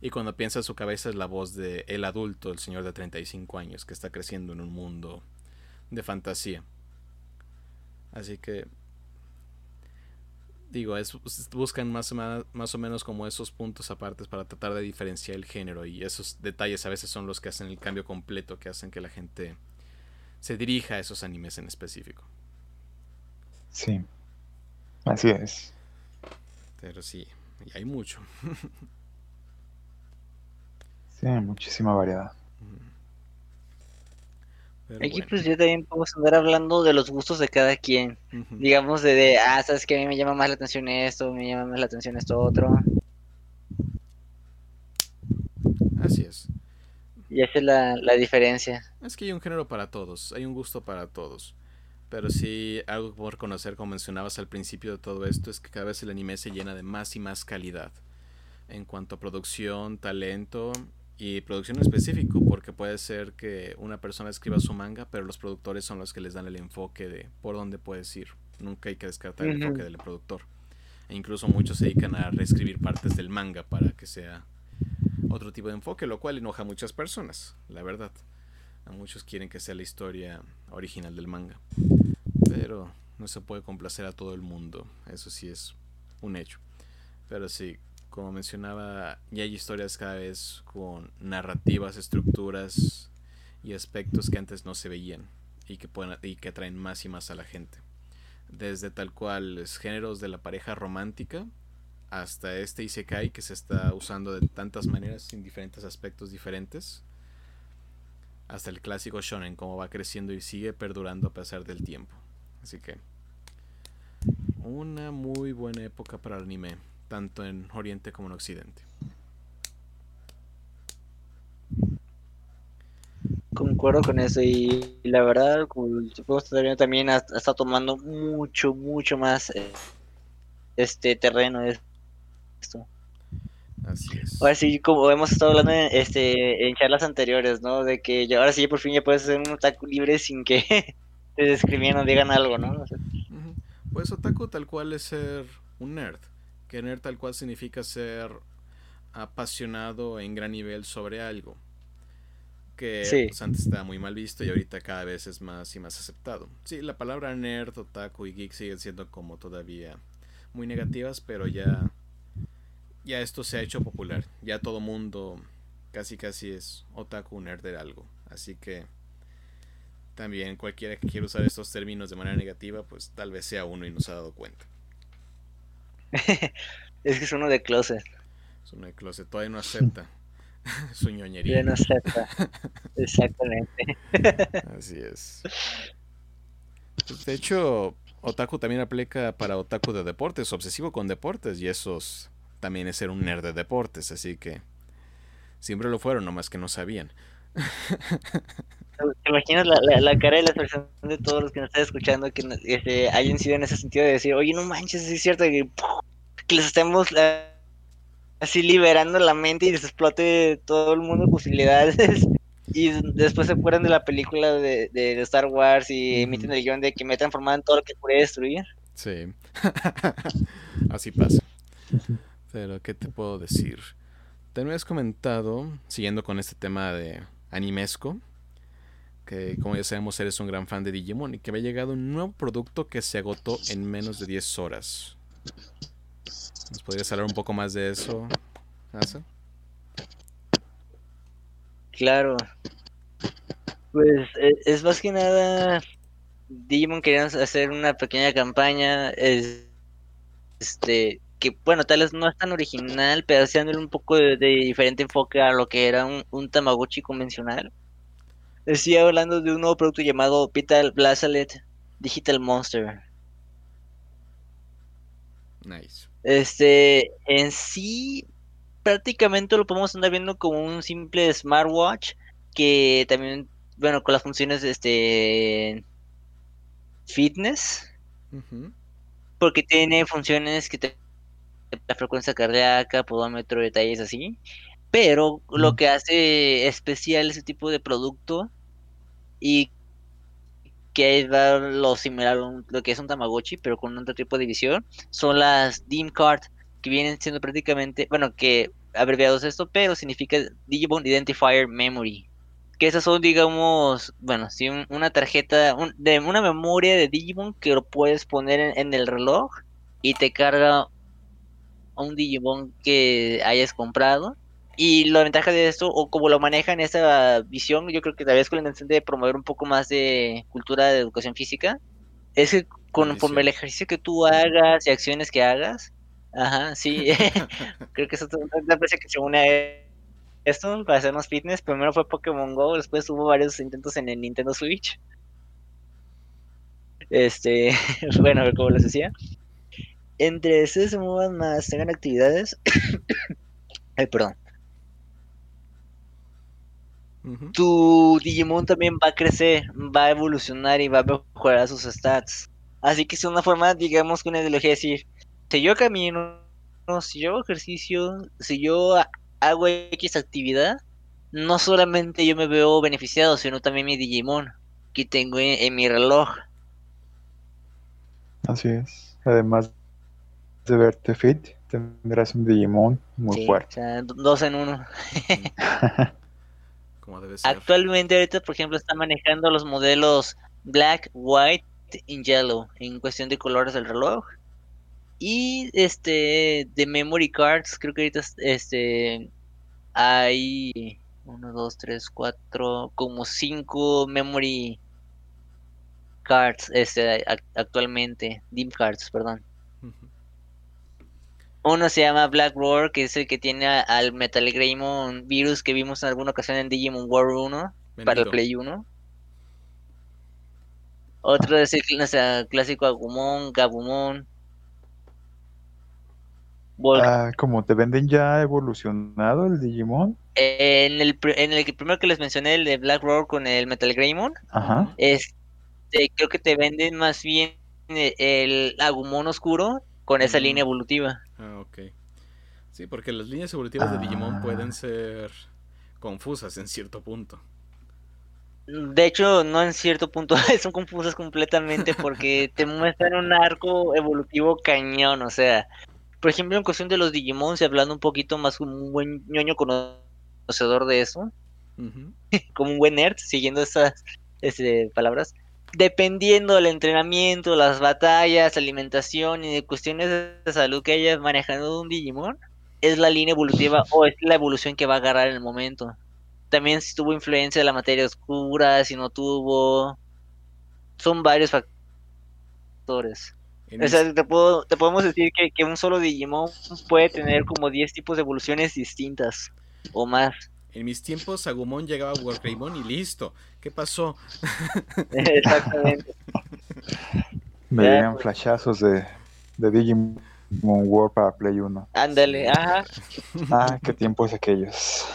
Y cuando piensa en su cabeza es la voz de el adulto, el señor de 35 años, que está creciendo en un mundo de fantasía. Así que digo, es, buscan más, más o menos como esos puntos aparte para tratar de diferenciar el género y esos detalles a veces son los que hacen el cambio completo, que hacen que la gente se dirija a esos animes en específico. Sí, así es. Pero sí, y hay mucho. Sí, muchísima variedad. Aquí pues yo también podemos andar hablando de los gustos de cada quien. Digamos de, ah, sabes que a mí me llama más la atención esto, me llama más la atención esto otro. Así es. Y esa es la, la diferencia. Es que hay un género para todos, hay un gusto para todos. Pero sí, algo por conocer, como mencionabas al principio de todo esto, es que cada vez el anime se llena de más y más calidad. En cuanto a producción, talento y producción en específico, porque puede ser que una persona escriba su manga, pero los productores son los que les dan el enfoque de por dónde puedes ir. Nunca hay que descartar el enfoque del productor. E incluso muchos se dedican a reescribir partes del manga para que sea otro tipo de enfoque, lo cual enoja a muchas personas, la verdad. A muchos quieren que sea la historia original del manga. Pero no se puede complacer a todo el mundo, eso sí es un hecho. Pero sí, como mencionaba, ya hay historias cada vez con narrativas, estructuras y aspectos que antes no se veían y que, pueden, y que atraen más y más a la gente. Desde tal cual géneros de la pareja romántica hasta este Isekai que se está usando de tantas maneras en diferentes aspectos diferentes. Hasta el clásico shonen, cómo va creciendo y sigue perdurando a pesar del tiempo. Así que una muy buena época para el anime tanto en Oriente como en Occidente. Concuerdo con eso y, la verdad, como el también está tomando mucho, mucho más eh, este terreno esto. Así es. Ahora sí, como hemos estado hablando en, este, en charlas anteriores, ¿no? De que ya, ahora sí por fin ya puedes hacer un otaku libre sin que te describan o digan algo, ¿no? Pues otaku tal cual es ser un nerd. Que nerd tal cual significa ser apasionado en gran nivel sobre algo. Que pues, antes estaba muy mal visto y ahorita cada vez es más y más aceptado. Sí, la palabra nerd, otaku y geek siguen siendo como todavía muy negativas, pero ya, ya esto se ha hecho popular. Ya todo mundo casi casi es otaku nerd de algo. Así que también cualquiera que quiera usar estos términos de manera negativa, pues tal vez sea uno y no se ha dado cuenta. es que es uno de closet. Es uno de closet, todavía no acepta su ñoñería. Todavía no acepta. Exactamente. Así es. Pues, de hecho, Otaku también aplica para Otaku de deportes, obsesivo con deportes, y esos también es ser un nerd de deportes, así que siempre lo fueron, nomás que no sabían. ¿Te imaginas la, la, cara y la expresión de todos los que nos están escuchando que este, hayan sido en ese sentido de decir, oye, no manches, es cierto que, que les estemos así liberando la mente y les explote todo el mundo posibilidades? y después se acuerdan de la película de, de Star Wars y emiten el guion de que me transformado en todo lo que puede destruir. Sí, así pasa. Pero, ¿qué te puedo decir? Te habías comentado, siguiendo con este tema de animesco, que como ya sabemos eres un gran fan de Digimon y que había llegado un nuevo producto que se agotó en menos de 10 horas. ¿Nos podrías hablar un poco más de eso, Asa? Claro. Pues e, es, más que nada Digimon queríamos hacer una pequeña campaña este que bueno tal vez no es tan original pero haciéndole un poco de, diferente enfoque a lo que era un, un Tamagotchi convencional Estoy hablando de un nuevo producto llamado Vital Blazalet Digital Monster. Nice. Este, en sí, prácticamente lo podemos andar viendo como un simple smartwatch que también, bueno, con las funciones de este fitness, porque tiene funciones que te la frecuencia cardíaca, podómetro, detalles así. Pero lo que hace especial ese tipo de producto y que va lo similar a lo que es un Tamagotchi, pero con otro tipo de visión, son las DIM Card, que vienen siendo prácticamente, bueno, que abreviados esto, pero significa Digimon Identifier Memory. Que esas son, digamos, bueno, sí, una tarjeta, de una memoria de Digimon que lo puedes poner en, en el reloj y te carga un Digimon que hayas comprado y la ventaja de esto, o como lo manejan esa visión, yo creo que tal vez con la intención de promover un poco más de cultura de educación física, es que conforme el ejercicio que tú hagas y acciones que hagas, ajá, sí, creo que eso es una empresa que se une a esto para hacer más fitness. Primero fue Pokémon Go, después hubo varios intentos en el Nintendo Switch. Este, bueno, a ver cómo les decía. Entre esos se muevan más, tengan actividades. Ay, perdón tu Digimon también va a crecer, va a evolucionar y va a mejorar sus stats. Así que es una forma, digamos, con una ideología de decir, si yo camino, si yo hago ejercicio, si yo hago X actividad, no solamente yo me veo beneficiado, sino también mi Digimon que tengo en, mi reloj. Así es. Además de verte fit, tendrás un Digimon muy fuerte. dos en uno. Actualmente ahorita, por ejemplo, está manejando los modelos black, white y yellow en cuestión de colores del reloj. Y este de memory cards, creo que ahorita este hay 1, 2, 3, 4, como 5 memory cards este, actualmente, DIM cards, perdón. Uno se llama Black Roar, que es el que tiene al Metal Greymon virus que vimos en alguna ocasión en Digimon War 1 para el Play 1. Otro es el clásico Agumon, Gabumon. Ah, como te venden ya evolucionado el Digimon. en, el, en el primero que les mencioné, el de Black Roar con el Metal Greymon, Ajá. Este, creo que te venden más bien el Agumon oscuro con esa línea evolutiva. Ah, ok. Sí, porque las líneas evolutivas de Digimon ah. pueden ser confusas en cierto punto. De hecho, no en cierto punto, son confusas completamente porque te muestran un arco evolutivo cañón, o sea, por ejemplo, en cuestión de los Digimon, y hablando un poquito más como un buen ñoño conocedor de eso, como un buen nerd, siguiendo esas este, palabras, dependiendo del entrenamiento, las batallas, alimentación y de cuestiones de salud que hayas manejando un Digimon, es la línea evolutiva o es la evolución que va a agarrar en el momento. También si tuvo influencia de la materia oscura, si no tuvo. Son varios factores. O sea, te, puedo, te podemos decir que, que un solo Digimon puede tener como 10 tipos de evoluciones distintas o más. En mis tiempos, Agumon llegaba a Wargreymon y listo. ¿Qué pasó? Exactamente. Me Ya, llegan pues. flashazos de, de Digimon World para Play 1. Ándale, ajá. Ah, qué tiempos aquellos.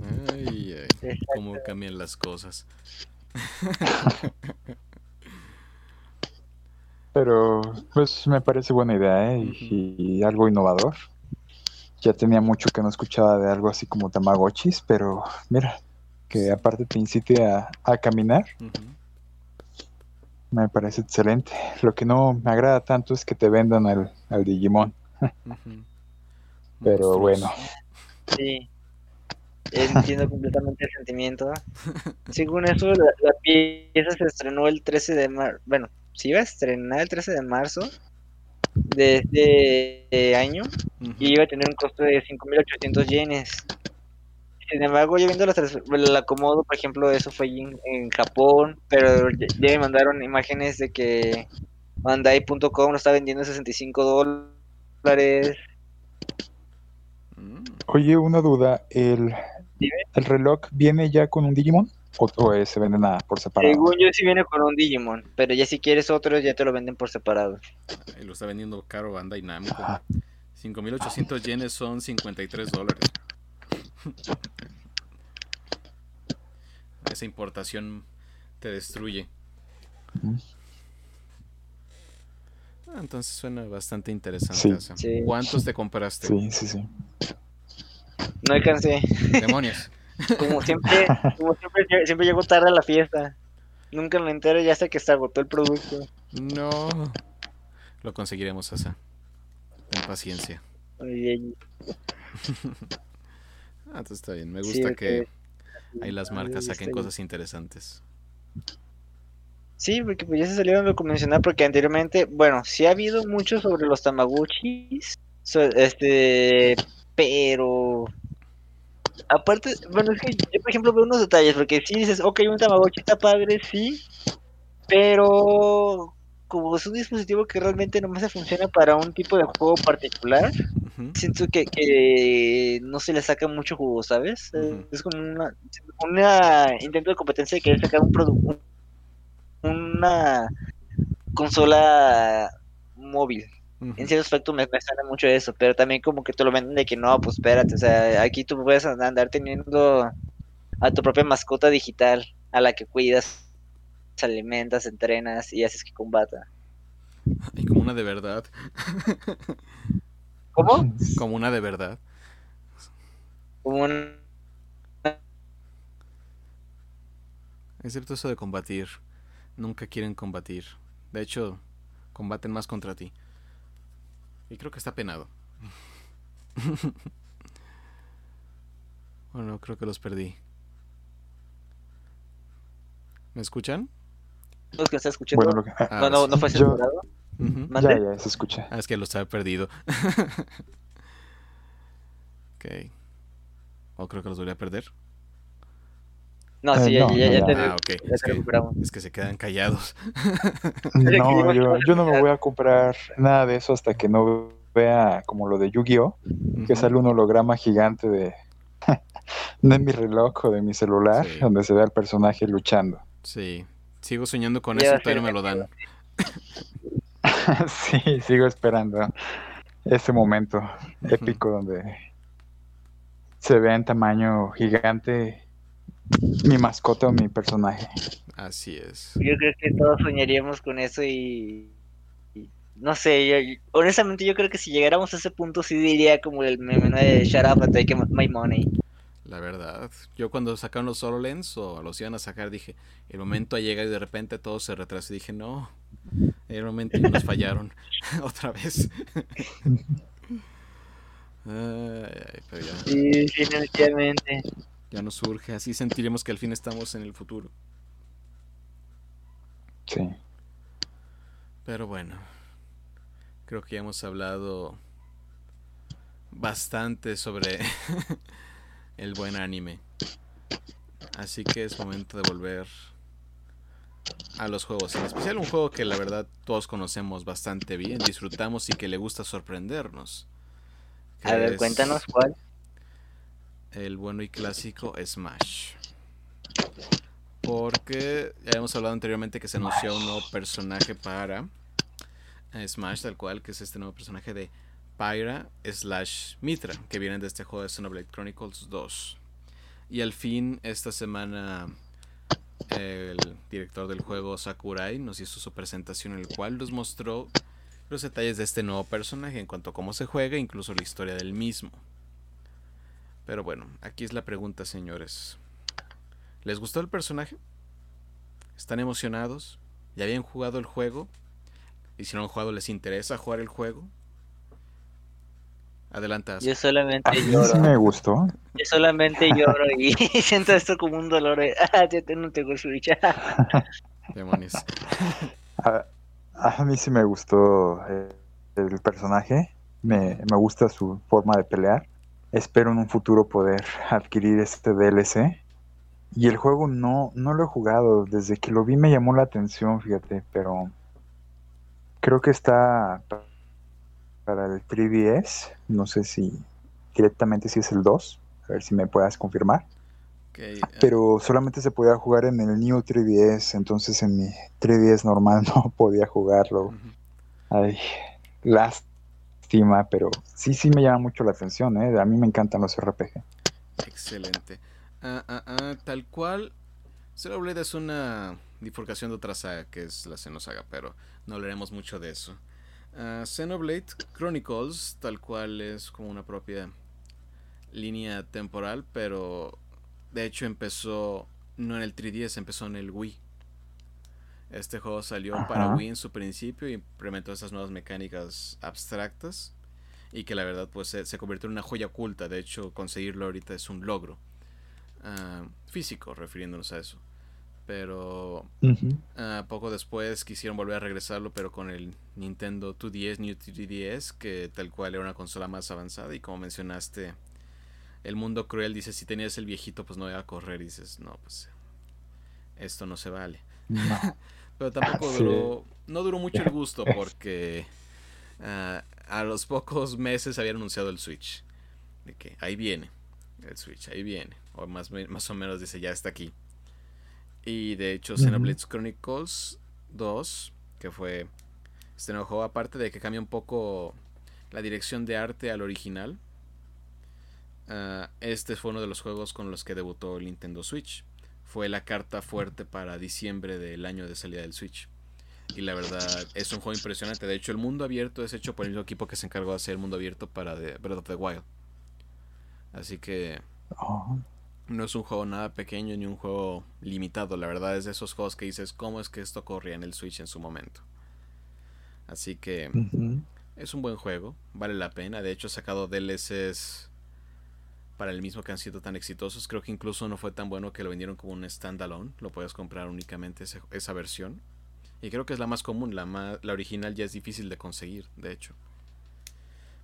Ay, cómo cambian las cosas. Pero, pues me parece buena idea, ¿eh? Y, y algo innovador. Ya tenía mucho que no escuchaba de algo así como Tamagotchis, pero mira, que aparte te incite a, a caminar, me parece excelente. Lo que no me agrada tanto es que te vendan al, al Digimon. Pero bueno. Sí. Entiendo completamente el sentimiento. Según eso, la, la pieza se estrenó el 13 de marzo. Bueno, se iba a estrenar el 13 de marzo de este año Ujú. y iba a tener un costo de 5.800 yenes. Sin embargo, yo viendo el acomodo, por ejemplo, eso fue en, en Japón, pero ya ya me mandaron imágenes de que Bandai.com lo está vendiendo a 65 dólares. Mm. Oye, una duda, ¿el, el reloj viene ya con un Digimon? ¿O, eh, se vende nada por separado? Según yo sí viene con un Digimon, pero ya si quieres otro ya te lo venden por separado. Y lo está vendiendo caro Bandai Namco. Ajá. 5.800 yenes son 53 dólares. Esa importación te destruye. Ah, entonces suena bastante interesante Sí. eso. Sí. ¿Cuántos te compraste? Sí, sí, sí. No alcancé. Demonios. Como siempre, como siempre, siempre llego tarde a la fiesta. Nunca me entero ya hasta que se agotó el producto. No. Lo conseguiremos, Asa. Ten paciencia. Y- Ah, entonces está bien. Me gusta que ahí las marcas saquen cosas interesantes. Sí, porque pues ya se salieron lo que mencionar porque anteriormente, bueno, sí ha habido mucho sobre los Tamagotchis, so- este, pero aparte, bueno, es que yo por ejemplo veo unos detalles, porque sí dices, ok, un Tamagotchi está padre, sí, pero como es un dispositivo que realmente nomás se funciona para un tipo de juego particular, siento que, que no se le saca mucho jugo, ¿sabes? Ujú. Es como una, una intento de competencia de querer sacar un producto, una consola móvil. En cierto aspecto me, me suena mucho eso, pero también como que te lo venden de que no, pues espérate, o sea, aquí tú puedes andar teniendo a tu propia mascota digital, a la que cuidas, alimentas, entrenas y haces que combata. Y como una de verdad. ¿Cómo? Como una de verdad. Como un... Es cierto eso de combatir. Nunca quieren combatir. De hecho, combaten más contra ti. Y creo que está penado. bueno, creo que los perdí. ¿Me escuchan? los que estás escuchando. Bueno, lo que- ah, no, no, no fue Yo- censurado. Ujú. ¿Mande? ya, ya, se escucha. Ah, es que los había perdido. ok. O creo que los volví a perder. No, Eh, sí, ya, no, ya, no, ya ya. te, Ah, ya Es te que, recuperamos. es que se quedan callados. No, yo, yo no me voy a comprar nada de eso hasta que no vea como lo de Yu-Gi-Oh! que sale un holograma gigante de, de mi reloj o de mi celular, Sí. donde se ve al personaje luchando. Sí. Sigo soñando con eso no me lo dan. sí, sigo esperando ese momento épico donde se vea en tamaño gigante mi mascota o mi personaje. Así es. Yo creo que todos soñaríamos con eso y, y no sé, yo- honestamente yo creo que si llegáramos a ese punto sí diría como el meme de Shut up and take my money. La verdad. Yo cuando sacaron los HoloLens o los iban a sacar dije, el momento llega y de repente todo se retrasó. Y dije, no. El momento y nos fallaron. Otra vez. Ay, ay, pero ya, Sí, definitivamente. Ya nos surge. Así sentiremos que al fin estamos en el futuro. Sí. Pero bueno. Creo que ya hemos hablado bastante sobre el buen anime. Así que es momento de volver a los juegos. En especial un juego que la verdad todos conocemos bastante bien, disfrutamos y que le gusta sorprendernos. A ver, es cuéntanos cuál. El bueno y clásico Smash. Porque ya hemos hablado anteriormente que se anunció un nuevo personaje para Smash, tal cual, que es este nuevo personaje de Pyra slash Mitra, que viene de este juego de Xenoblade Chronicles 2. Y al fin, esta semana, el director del juego Sakurai nos hizo su presentación en el cual nos mostró los detalles de este nuevo personaje en cuanto a cómo se juega, incluso la historia del mismo. Pero bueno, aquí es la pregunta, señores. ¿Les gustó el personaje? ¿Están emocionados? ¿Ya habían jugado el juego? ¿Y si no han jugado, les interesa jugar el juego? Adelante. Yo solamente A mí lloro. sí me gustó. Yo solamente lloro y siento esto como un dolor de, ah, no tengo Switch. Demonios. A, a mí sí me gustó eh, el personaje. Me, me gusta su forma de pelear. Espero en un futuro poder adquirir este DLC. Y el juego no, no lo he jugado. Desde que lo vi me llamó la atención, fíjate. Pero creo que está pa- para el 3DS. No sé si directamente si es el 2. A ver si me puedas confirmar. Eh, Pero solamente se podía jugar en el New 3DS, entonces en mi 3DS normal no podía jugarlo. ujú. Ay, lástima, pero sí, sí me llama mucho la atención, ¿eh? A mí me encantan los RPG. Excelente. Ah, ah, ah, tal cual, Xenoblade es una bifurcación de otra saga que es la Xenosaga, pero no hablaremos mucho de eso. Ah, Xenoblade Chronicles, tal cual es como una propia línea temporal, pero de hecho empezó no en el 3DS, empezó en el Wii. Este juego salió para. Wii en su principio y implementó esas nuevas mecánicas abstractas y que la verdad pues se, se convirtió en una joya oculta. De hecho, conseguirlo ahorita es un logro ah, físico, refiriéndonos a eso. Pero ah, poco después quisieron volver a regresarlo, pero con el Nintendo 2DS, New 3DS, que tal cual era una consola más avanzada. Y como mencionaste, el mundo cruel dice: si tenías el viejito, pues no iba a correr. Y dices: no, pues esto no se vale. No. Pero tampoco Sí. duró, no duró mucho el gusto porque ah, a los pocos meses habían anunciado el Switch. De que ahí viene el Switch, ahí viene. O más, más o menos dice ya está aquí. Y de hecho. Xenoblade Chronicles 2, que fue este nuevo juego, aparte de que cambia un poco la dirección de arte al original. ah, este fue uno de los juegos con los que debutó el Nintendo Switch fue la carta fuerte para diciembre del año de salida del Switch. Y la verdad es un juego impresionante. De hecho, el mundo abierto es hecho por el mismo equipo que se encargó de hacer el mundo abierto para The Breath of the Wild. Así que no es un juego nada pequeño ni un juego limitado. La verdad es de esos juegos que dices, ¿cómo es que esto corría en el Switch en su momento? Así que es un buen juego, vale la pena. De hecho, ha sacado DLCs para el mismo que han sido tan exitosos. Creo que incluso no fue tan bueno que lo vendieron como un standalone. Lo puedes comprar únicamente esa versión. Y creo que es la más común. La, ma- la original ya es difícil de conseguir, de hecho.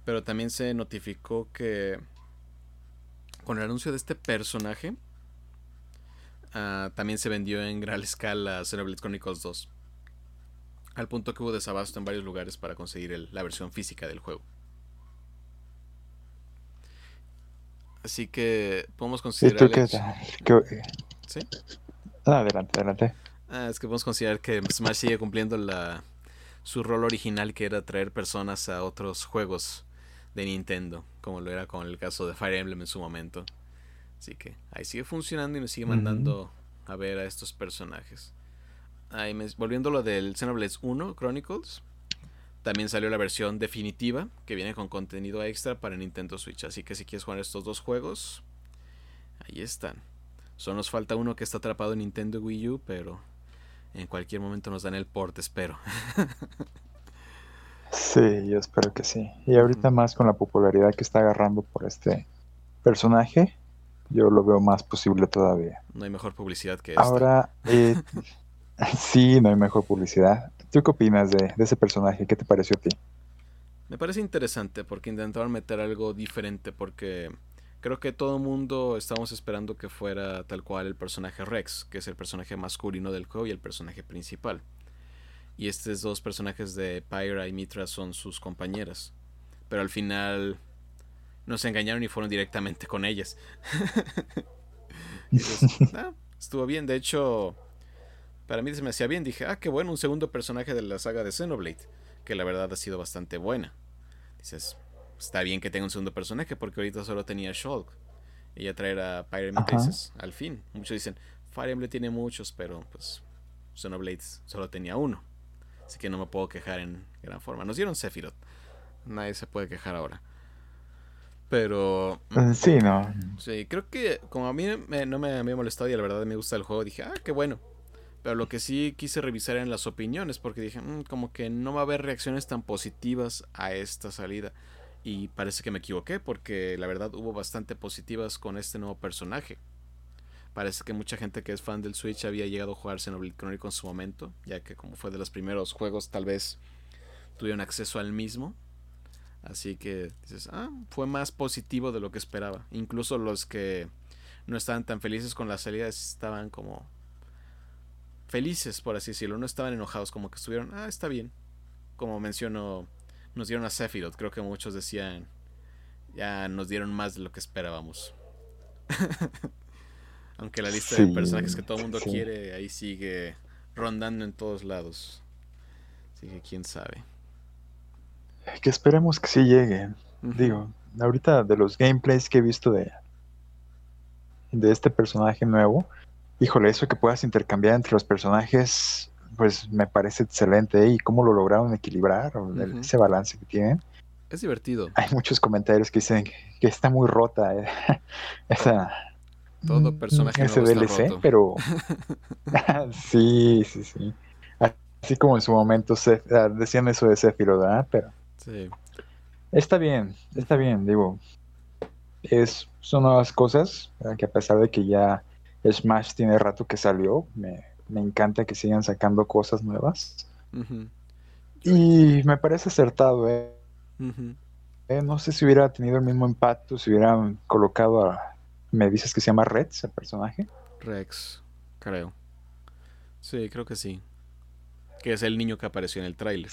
Pero también se notificó que con el anuncio de este personaje, ah, también se vendió en gran escala Xenoblade Chronicles 2. Al punto que hubo desabasto en varios lugares para conseguir la versión física del juego. Así que podemos ¿Y considerar. qué ¿Sí? Ah, adelante, adelante. Ah, es que podemos considerar que Smash sigue cumpliendo la, su rol original que era traer personas a otros juegos de Nintendo, como lo era con el caso de Fire Emblem en su momento. Así que ahí sigue funcionando y nos sigue mandando a ver a estos personajes. Ahí me- volviendo a lo del Xenoblade 1 Chronicles, también salió la versión definitiva que viene con contenido extra para Nintendo Switch. Así que si quieres jugar estos dos juegos, ahí están. Solo nos falta uno que está atrapado en Nintendo Wii U, pero en cualquier momento nos dan el port, espero. Sí, yo espero que sí. Y ahorita más con la popularidad que está agarrando por este personaje, yo lo veo más posible todavía. No hay mejor publicidad que esta. Ahora, eh, sí, no hay mejor publicidad. ¿Tú qué opinas de, de ese personaje? ¿Qué te pareció a ti? Me parece interesante porque intentaron meter algo diferente porque creo que todo el mundo estábamos esperando que fuera tal cual el personaje Rex, que es el personaje masculino del juego y el personaje principal. Y estos dos personajes de Pyra y Mitra son sus compañeras. Pero al final nos engañaron y fueron directamente con ellas. "Ah, Estuvo bien, de hecho, para mí se me hacía bien. Dije, ah, qué bueno, un segundo personaje de la saga de Xenoblade, que la verdad ha sido bastante buena. Dices, está bien que tenga un segundo personaje, porque ahorita solo tenía Shulk. Y ya traer a Fire Emblem al fin. Muchos dicen, Fire Emblem tiene muchos, pero pues Xenoblade solo tenía uno. Así que no me puedo quejar en gran forma. Nos dieron Sephiroth. Nadie se puede quejar ahora. Pero. Eh, sí, no. Sí, creo que como a mí no me había molestado y la verdad me gusta el juego, dije, ah, qué bueno. Pero lo que sí quise revisar eran las opiniones, porque dije, mm, como que no va a haber reacciones tan positivas a esta salida. Y parece que me equivoqué, porque la verdad hubo bastante positivas con este nuevo personaje. Parece que mucha gente que es fan del Switch había llegado a jugar Xenoblade Chronicles en su momento, ya que como fue de los primeros juegos, tal vez tuvieron acceso al mismo. Así que dices, ah, fue más positivo de lo que esperaba. Incluso los que no estaban tan felices con la salida estaban como felices, por así decirlo. No estaban enojados, como que estuvieron, ah, está bien. Como menciono, nos dieron a Sephiroth. Creo que muchos decían, ya nos dieron más de lo que esperábamos. Aunque la lista de personajes que todo el mundo quiere ahí sigue rondando en todos lados. Así que quién sabe. Que esperemos que sí lleguen. Digo, ahorita de los gameplays que he visto de, de este personaje nuevo, híjole, eso que puedas intercambiar entre los personajes, pues me parece excelente. ¿eh? Y cómo lo lograron equilibrar, ese balance que tienen. Es divertido. Hay muchos comentarios que dicen que está muy rota eh, esa. Todo personaje ese DLC, pero sí, sí, sí. Así como en su momento se, ah, decían eso de Sephiroth, ¿verdad? Pero Sí. Está bien, está bien, digo. Es, son nuevas cosas, que a pesar de que ya Smash tiene rato que salió, me, encanta que sigan sacando cosas nuevas. Y me parece acertado, ¿eh? ¿eh? No sé si hubiera tenido el mismo impacto si hubieran colocado a... Me dices que se llama Rex, el personaje. Rex, creo. Sí, creo que sí. Que es el niño que apareció en el tráiler.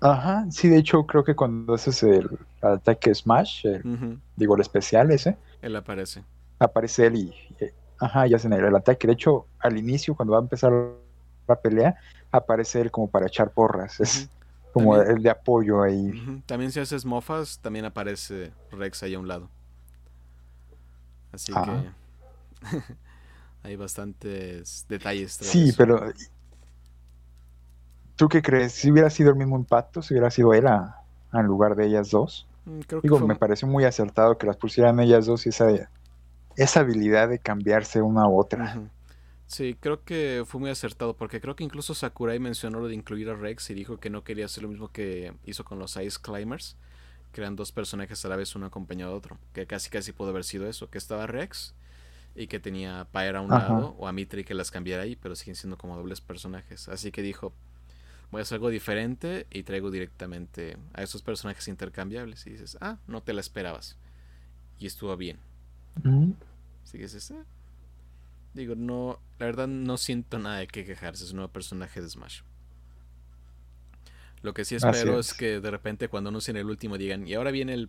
Ajá, sí, de hecho creo que cuando haces el ataque Smash, digo el especial ese. Él aparece. Aparece él y, ajá, ya hacen el, el, ataque. De hecho, al inicio, cuando va a empezar la pelea, aparece él como para echar porras. Es como el de apoyo ahí. También si haces mofas, también aparece Rex ahí a un lado. Así que hay bastantes detalles. Sí, pero ¿Tú qué crees? ¿Si hubiera sido el mismo impacto? ¿Si hubiera sido él en lugar de ellas dos? Mm, Digo, me parece muy acertado que las pusieran ellas dos y esa, esa habilidad de cambiarse una a otra. Sí, creo que fue muy acertado porque creo que incluso Sakurai mencionó lo de incluir a Rex y dijo que no quería hacer lo mismo que hizo con los Ice Climbers, que eran dos personajes a la vez uno acompañado de otro, que casi casi pudo haber sido eso, que estaba Rex y que tenía a Pyre a un lado o a Mitri que las cambiara ahí, pero siguen siendo como dobles personajes. Así que dijo, voy a hacer algo diferente y traigo directamente a esos personajes intercambiables. Y dices, ah, no te la esperabas. Y estuvo bien. Así que eh". Digo, no, la verdad no siento nada de qué quejarse. Es un nuevo personaje de Smash. Lo que sí espero es. que de repente cuando anuncien el último digan, y ahora viene el,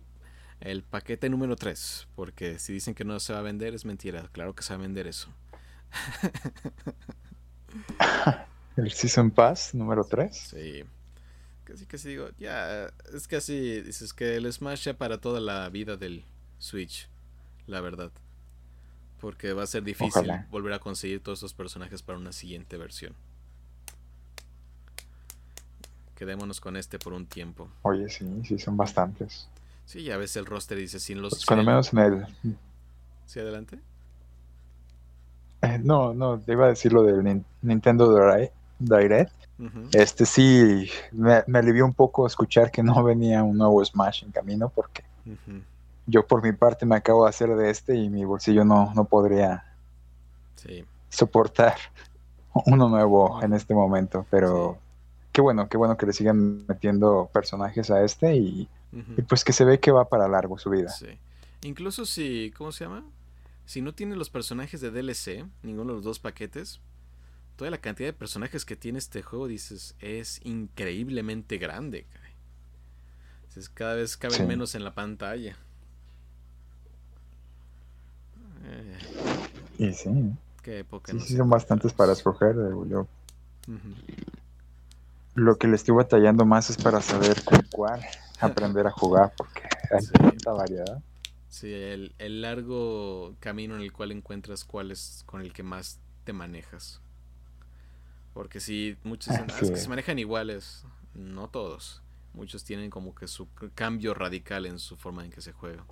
el paquete número 3. Porque si dicen que no se va a vender es mentira. Claro que se va a vender eso. El Season Pass número 3. Sí. Casi casi digo, ya, es casi, dices que el Smash ya para toda la vida del Switch, la verdad. Porque va a ser difícil volver a conseguir todos estos personajes para una siguiente versión. Quedémonos con este por un tiempo. Oye, sí, sí, son bastantes. Sí, ya ves el roster dice sin los... Pues cuando menos en el... ¿Sí, adelante? Eh, no, no, te iba a decir lo del Nintendo Direct. Este sí, me, alivió un poco escuchar que no venía un nuevo Smash en camino porque yo por mi parte me acabo de hacer de este y mi bolsillo no, no podría soportar uno nuevo en este momento, pero qué bueno, qué bueno que le sigan metiendo personajes a este y, pues que se ve que va para largo su vida. Incluso si, ¿cómo se llama? Si no tiene los personajes de DLC, ninguno de los dos paquetes, toda la cantidad de personajes que tiene este juego, dices, es increíblemente grande. cada vez caben menos en la pantalla. Eh. Y sí. Qué época. Sí, sí, son bastantes para escoger. eh, lo que le estoy batallando más es para saber con cuál aprender a jugar, porque hay Sí. tanta variedad. Sí, el, el largo camino en el cual encuentras cuál es con el que más te manejas. Porque sí, muchos dicen, "Ah, es que Sí. se manejan iguales. No todos. Muchos tienen como que su cambio radical en su forma en que se juega.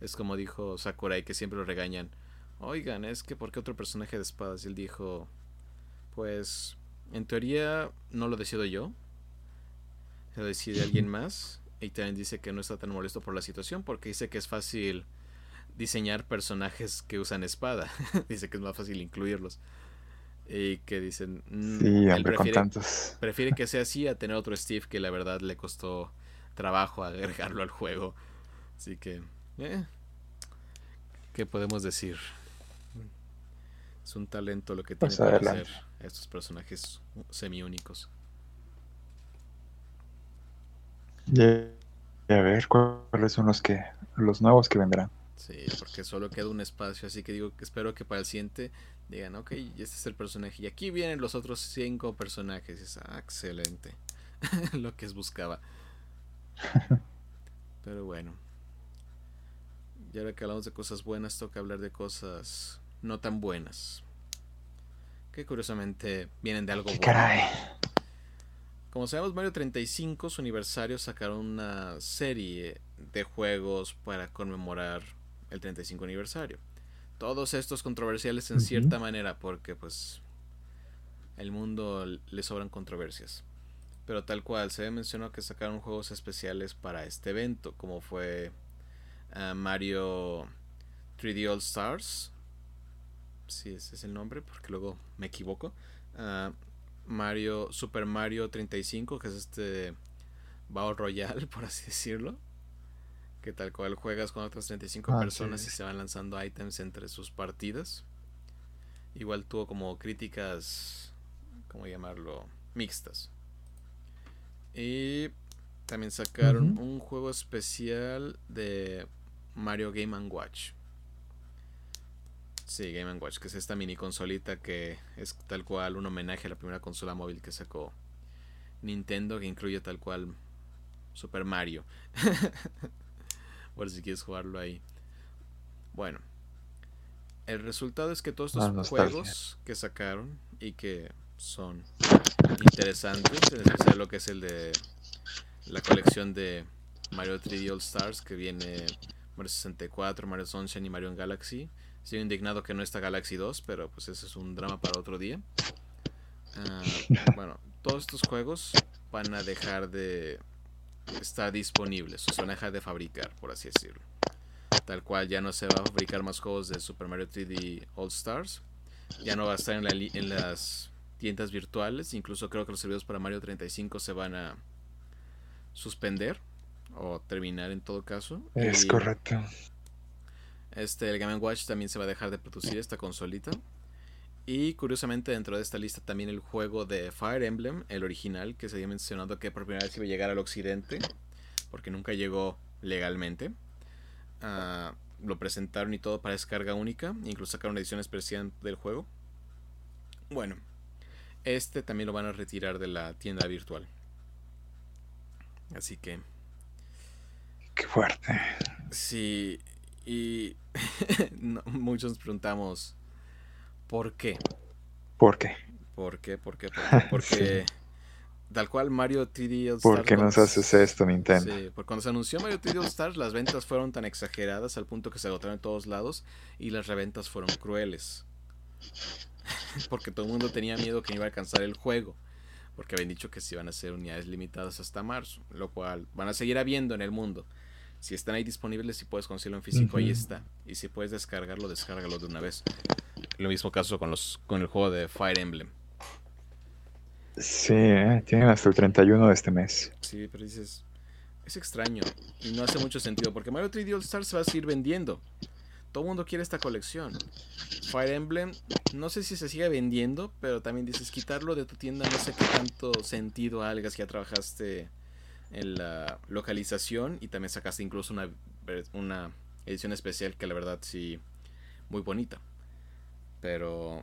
Es como dijo Sakurai que siempre lo regañan. Oigan, es que ¿por qué otro personaje de espadas? Y él dijo, pues en teoría no lo decido yo. Lo decide alguien más. Y también dice que no está tan molesto por la situación porque dice que es fácil diseñar personajes que usan espada. dice que es más fácil incluirlos. Y que dicen... "Mm, Sí, con tantos. prefiere que sea así a tener otro Steve que la verdad le costó trabajo agregarlo al juego. Así que... eh, ¿Qué podemos decir? Es un talento lo que tiene Pues para adelante. hacer estos personajes semi-únicos. Y a ver cuáles son los que los nuevos que vendrán. Sí, porque solo queda un espacio, así que digo que espero que para el siguiente digan, ok, este es el personaje. Y aquí vienen los otros cinco personajes. Es, ah, excelente. Lo que buscaba. Pero bueno. Y ahora que hablamos de cosas buenas, toca hablar de cosas no tan buenas. Que curiosamente vienen de algo ¡Qué bueno. caray! Como sabemos, Mario 35, su aniversario, sacaron una serie de juegos para conmemorar el 35 aniversario. Todos estos controversiales en cierta manera, porque pues el mundo le sobran controversias. Pero tal cual, se mencionó que sacaron juegos especiales para este evento, como fue Mario 3D All Stars. Si ese es el nombre, porque luego me equivoco. Mario Super Mario 35, que es este Battle Royale, por así decirlo. Que tal cual juegas con otras 35 Ah, personas sí. y se van lanzando ítems entre sus partidas. Igual tuvo como críticas, ¿cómo llamarlo? Mixtas. Y también sacaron un juego especial de Mario Game ⁇ Watch. Sí, Game ⁇ Watch, que es esta mini consolita que es tal cual un homenaje a la primera consola móvil que sacó Nintendo, que incluye tal cual Super Mario. Por si quieres jugarlo ahí. Bueno, el resultado es que todos estos juegos que sacaron y que son interesantes, en especial lo que es el de la colección de Mario 3D All Stars, que viene Mario 64, Mario Sunshine y Mario Galaxy. Estoy indignado que no está Galaxy 2, pero pues ese es un drama para otro día. Ah, bueno, todos estos juegos van a dejar de estar disponibles, o se van a dejar de fabricar, por así decirlo. Tal cual ya no se va a fabricar más juegos de Super Mario 3D All Stars. Ya no va a estar en, en las tiendas virtuales. Incluso creo que los servidores para Mario 35 se van a suspender o terminar en todo caso. Es Y- correcto. este, el Game Watch también se va a dejar de producir esta consolita. Y curiosamente dentro de esta lista también el juego de Fire Emblem, el original, que se había mencionado que por primera vez iba a llegar al occidente, porque nunca llegó legalmente. Ah, lo presentaron y todo para descarga única, incluso sacaron una edición especial del juego. Bueno, este también lo van a retirar de la tienda virtual. Así que Qué fuerte. Sí, y no, muchos nos preguntamos, ¿por qué? ¿Por qué? ¿Por qué? ¿Por qué? ¿Por qué? Porque tal cual Mario 3D All ¿Por Stars qué cuando nos haces esto, Nintendo? Sí, porque cuando se anunció Mario 3D All Stars, las ventas fueron tan exageradas al punto que se agotaron en todos lados y las reventas fueron crueles. Porque todo el mundo tenía miedo que iba a alcanzar el juego. Porque habían dicho que se iban a hacer unidades limitadas hasta marzo. Lo cual van a seguir habiendo en el mundo. Si están ahí disponibles, si puedes conseguirlo en físico, ahí está. Y si puedes descargarlo, descárgalo de una vez. Lo mismo caso con los con el juego de Fire Emblem. Sí, eh, tienen hasta el 31 de este mes. Sí, pero dices, es extraño y no hace mucho sentido porque Mario 3D All Stars se va a seguir vendiendo. Todo el mundo quiere esta colección. Fire Emblem, no sé si se sigue vendiendo, pero también dices quitarlo de tu tienda, no sé qué tanto sentido hagas que ya trabajaste en la localización y también sacaste incluso una, una edición especial que la verdad sí, muy bonita. Pero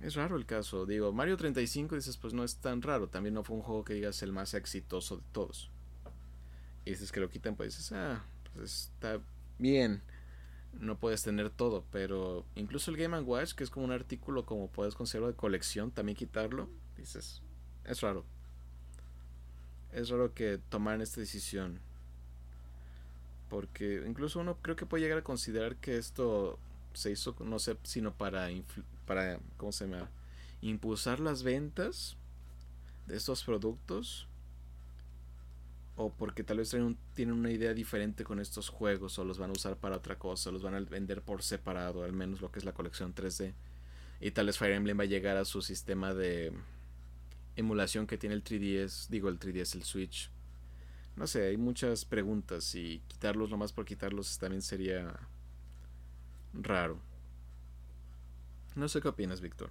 es raro el caso. Digo, Mario 35 dices, pues no es tan raro. También no fue un juego que digas el más exitoso de todos. Y dices que lo quitan, pues dices, ah, pues está bien. No puedes tener todo, pero incluso el Game Watch, que es como un artículo como puedes considerarlo de colección, también quitarlo, dices, es raro. Es raro que tomaran esta decisión. Porque incluso uno creo que puede llegar a considerar que esto se hizo, no sé, sino para, para ¿cómo se llama? Impulsar las ventas de estos productos. O porque tal vez tienen, una idea diferente con estos juegos o los van a usar para otra cosa, los van a vender por separado, al menos lo que es la colección 3D. Y tal vez Fire Emblem va a llegar a su sistema de emulación que tiene el 3DS, digo el 3DS, el Switch. No sé, hay muchas preguntas y quitarlos nomás por quitarlos también sería raro. No sé qué opinas, Víctor.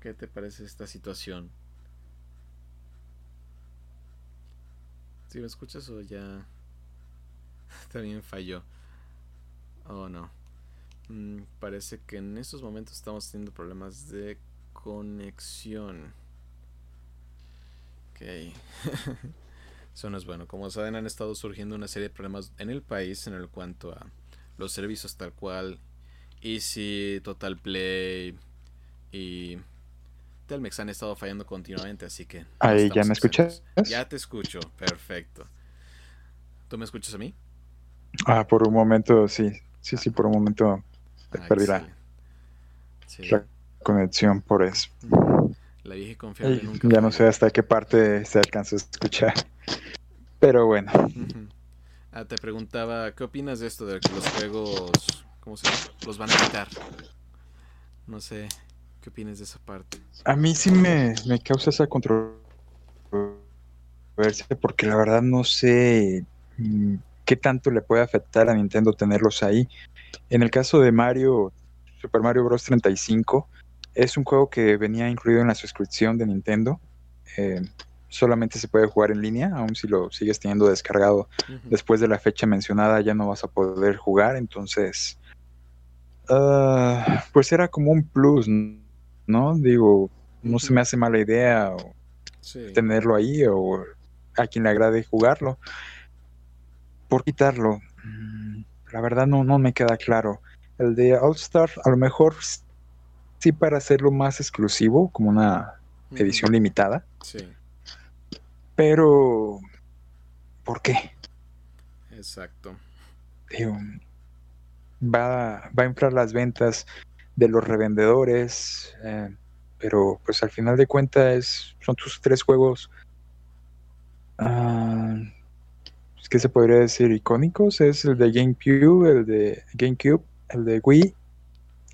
¿Qué te parece esta situación? Si me escuchas o ya también falló. Oh no. Mm, parece que en estos momentos estamos teniendo problemas de conexión. Ok. Eso no es bueno. Como saben, han estado surgiendo una serie de problemas en el país en el cuanto a los servicios tal cual. Easy, Total Play y Telmex han estado fallando continuamente, así que... Ahí ya me escuchas. Ya te escucho, perfecto. ¿Tú me escuchas a mí? Ah, por un momento sí, sí, sí, por un momento te ah, perdí la, conexión por eso. La vieja confiable nunca. Ya no sé hasta qué parte se alcanzó a escuchar. Pero bueno. Ah, te preguntaba, ¿qué opinas de esto de que los juegos, ¿cómo se llama? Los van a quitar. No sé, ¿qué opinas de esa parte? A mí sí me, me causa esa controversia porque la verdad no sé mm, qué tanto le puede afectar a Nintendo tenerlos ahí. En el caso de Mario, Super Mario Bros. 35, es un juego que venía incluido en la suscripción de Nintendo. Eh, solamente se puede jugar en línea, aun si lo sigues teniendo descargado después de la fecha mencionada ya no vas a poder jugar, entonces ah, pues era como un plus, ¿no? Digo, no se me hace mala idea tenerlo ahí o a quien le agrade jugarlo. Por quitarlo, mm, la verdad no, no me queda claro. El de All Star a lo mejor sí para hacerlo más exclusivo, como una edición limitada. Sí. Pero, ¿por qué? Exacto. va, va a inflar las ventas de los revendedores, eh, pero pues al final de cuentas son tus tres juegos, uh, ¿qué se podría decir? Icónicos, es el de GameCube, el de GameCube, el de Wii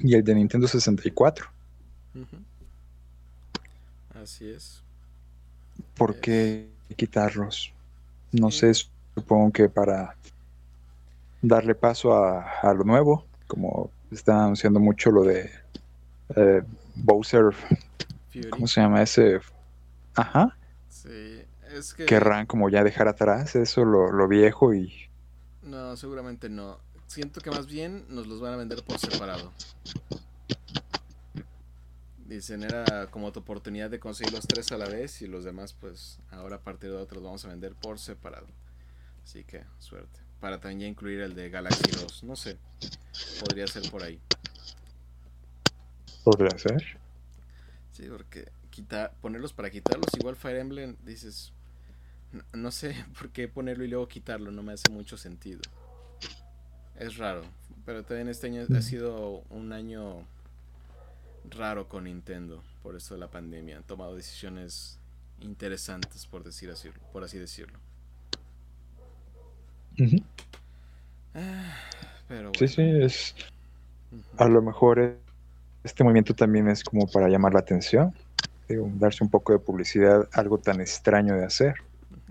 y el de Nintendo 64. Así es. ¿Por qué quitarlos? No sé, supongo que para darle paso a, lo nuevo, como está anunciando mucho lo de eh, Bowser. ¿Cómo se llama ese? Ajá. Sí, es que... Querrán como ya dejar atrás eso, lo, lo viejo y... No, seguramente no. Siento que más bien nos los van a vender por separado. Dicen, era como tu oportunidad de conseguir los tres a la vez y los demás, pues ahora a partir de otros vamos a vender por separado. Así que, suerte. Para también ya incluir el de Galaxy 2. No sé. Podría ser por ahí. Podría ser. Sí, porque quitar, ponerlos para quitarlos, igual Fire Emblem, dices, no, sé por qué ponerlo y luego quitarlo, no me hace mucho sentido. Es raro, pero también este año ha sido un año raro con Nintendo por esto de la pandemia. Han tomado decisiones interesantes, por, decir así, por así decirlo. Ah, sí, sí, es. A lo mejor este movimiento también es como para llamar la atención, darse un poco de publicidad, algo tan extraño de hacer.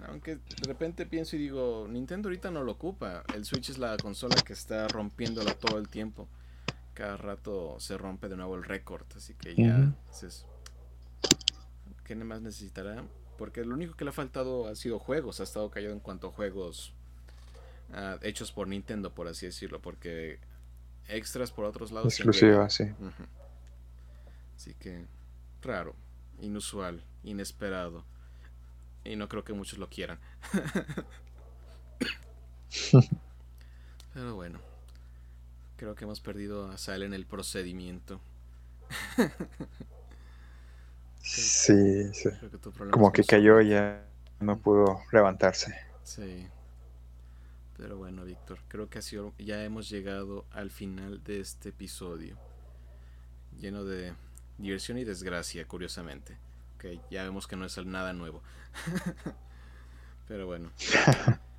Aunque de repente pienso y digo, Nintendo ahorita no lo ocupa. El Switch es la consola que está rompiéndola todo el tiempo cada rato se rompe de nuevo el récord, así que ya ¿qué más necesitará? Porque lo único que le ha faltado ha sido juegos, ha estado callado en cuanto a juegos ah, hechos por Nintendo, por así decirlo, porque extras por otros lados. Exclusiva, sí. Así que raro, inusual, inesperado. Y no creo que muchos lo quieran. Pero bueno, creo que hemos perdido a Sal en el procedimiento. sí, sí. Como que cayó y ya no pudo levantarse. Sí. Pero bueno, Víctor, creo que sido, ya hemos llegado al final de este episodio. Lleno de diversión y desgracia, curiosamente. Que ya vemos que no es nada nuevo. Pero bueno.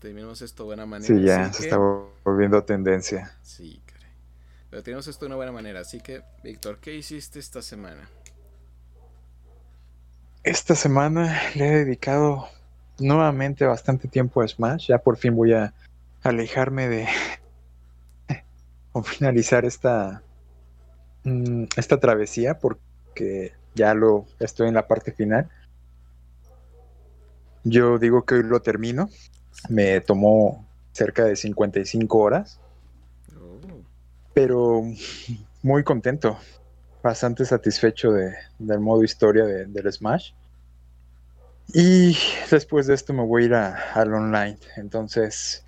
terminamos esto de buena manera. Sí, ya se está volviendo tendencia. Sí, caray. Pero tenemos esto de una buena manera. Así que, Víctor, ¿qué hiciste esta semana? Esta semana le he dedicado nuevamente bastante tiempo a Smash. Ya por fin voy a alejarme de o finalizar esta mm, esta travesía porque ya lo estoy en la parte final. Yo digo que hoy lo termino. Me tomó cerca de 55 horas. Oh. Pero muy contento. Bastante satisfecho de, del modo historia de, del Smash. Y después de esto me voy a ir al online. Entonces.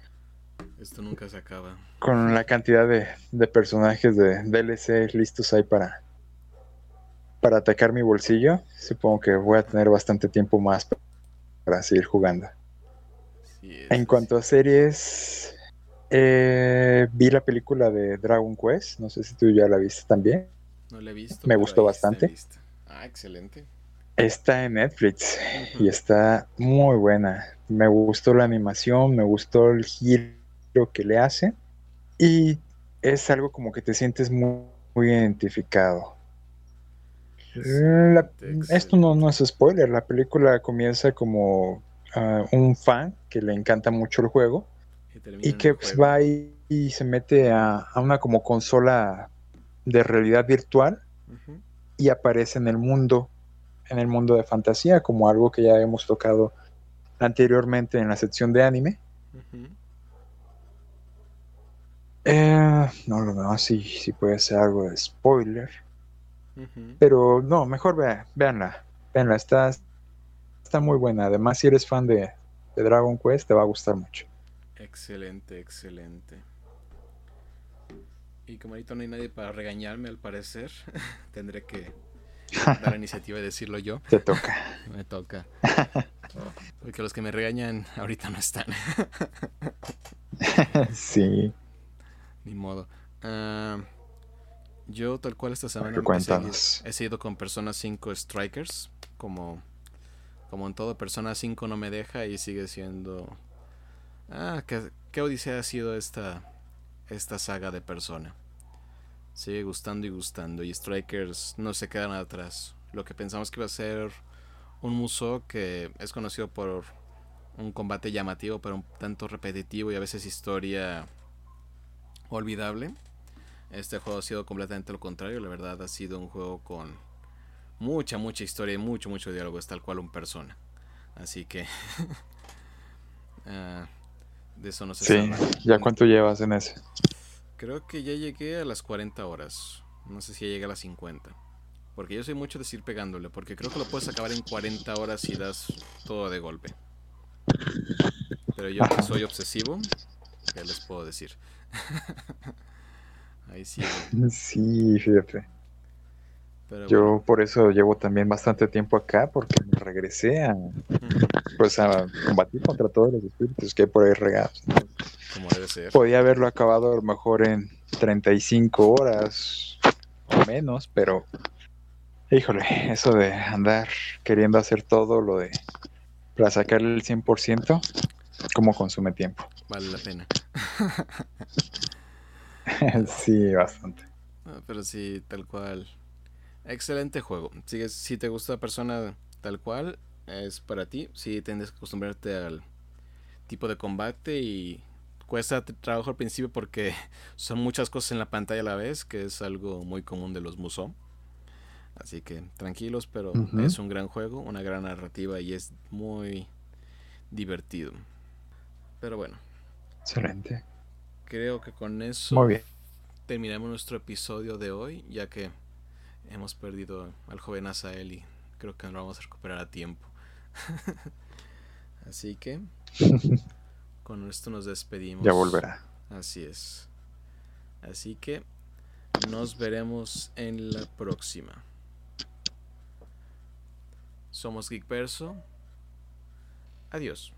Esto nunca se acaba. Con la cantidad de, de personajes de DLC listos ahí para, para atacar mi bolsillo, supongo que voy a tener bastante tiempo más para seguir jugando. en cuanto a series, eh, vi la película de Dragon Quest. No sé si tú ya la viste también. No la he visto. Me gustó bastante. Ah, excelente. Está en Netflix y está muy buena. Me gustó la animación, me gustó el giro que le hace y es algo como que te sientes muy, identificado. Esto no, no, es spoiler, la película comienza como ah, un fan que le encanta mucho el juego y, que pues, va y, se mete a, una como consola de realidad virtual y aparece en el mundo en el mundo de fantasía, como algo que ya hemos tocado anteriormente en la sección de anime. Eh, no lo veo así, si puede ser algo de spoiler. Pero no, mejor ve, véanla. Véanla, está, está muy buena. Además, si eres fan de, de Dragon Quest, te va a gustar mucho. Excelente, excelente. Y como ahorita no hay nadie para regañarme, al parecer, tendré que la iniciativa de decirlo yo. Te toca. Me toca. Porque los que me regañan ahorita no están. sí. Ni modo. Ah, yo tal cual esta semana he seguido, con Persona 5 Strikers. Como, como en todo, Persona 5 no me deja y sigue siendo... Ah, qué, qué odisea ha sido esta, esta saga de Persona sigue gustando y gustando. Y Strikers no se quedan atrás. Lo que pensamos que iba a ser un muso que es conocido por un combate llamativo, pero un tanto repetitivo y a veces historia olvidable. Este juego ha sido completamente lo contrario. La verdad ha sido un juego con mucha, mucha historia y mucho, mucho diálogo. Es tal cual un persona. Así que... Ah, de eso no se sí, ¿Ya cuánto llevas en ese? Creo que ya llegué a las 40 horas. No sé si ya llegué a las 50. Porque yo soy mucho de ir pegándole. Porque creo que lo puedes acabar en 40 horas si das todo de golpe. Pero yo que soy obsesivo, ¿qué les puedo decir? Ahí sí. Sí, fíjate. yo por eso llevo también bastante tiempo acá porque me regresé a, pues a combatir contra todos los espíritus que hay por ahí regados. Podía haberlo acabado a lo mejor en 35 horas o menos, pero híjole, eso de andar queriendo hacer todo lo de para sacarle el 100%, como consume tiempo. Vale la pena. sí, bastante. Ah, pero sí, tal cual. Excelente juego. Si, si te gusta persona tal cual, es para ti. Si tienes que acostumbrarte al tipo de combate y cuesta trabajo al principio porque son muchas cosas en la pantalla a la vez, que es algo muy común de los Musou. Así que tranquilos, pero es un gran juego, una gran narrativa y es muy divertido. Pero bueno. Excelente. Creo que con eso muy bien. terminamos nuestro episodio de hoy, ya que hemos perdido al joven Asael y creo que no lo vamos a recuperar a tiempo. Así que con esto nos despedimos. Ya volverá. Así es. Así que nos veremos en la próxima. Somos Geek Perso. Adiós.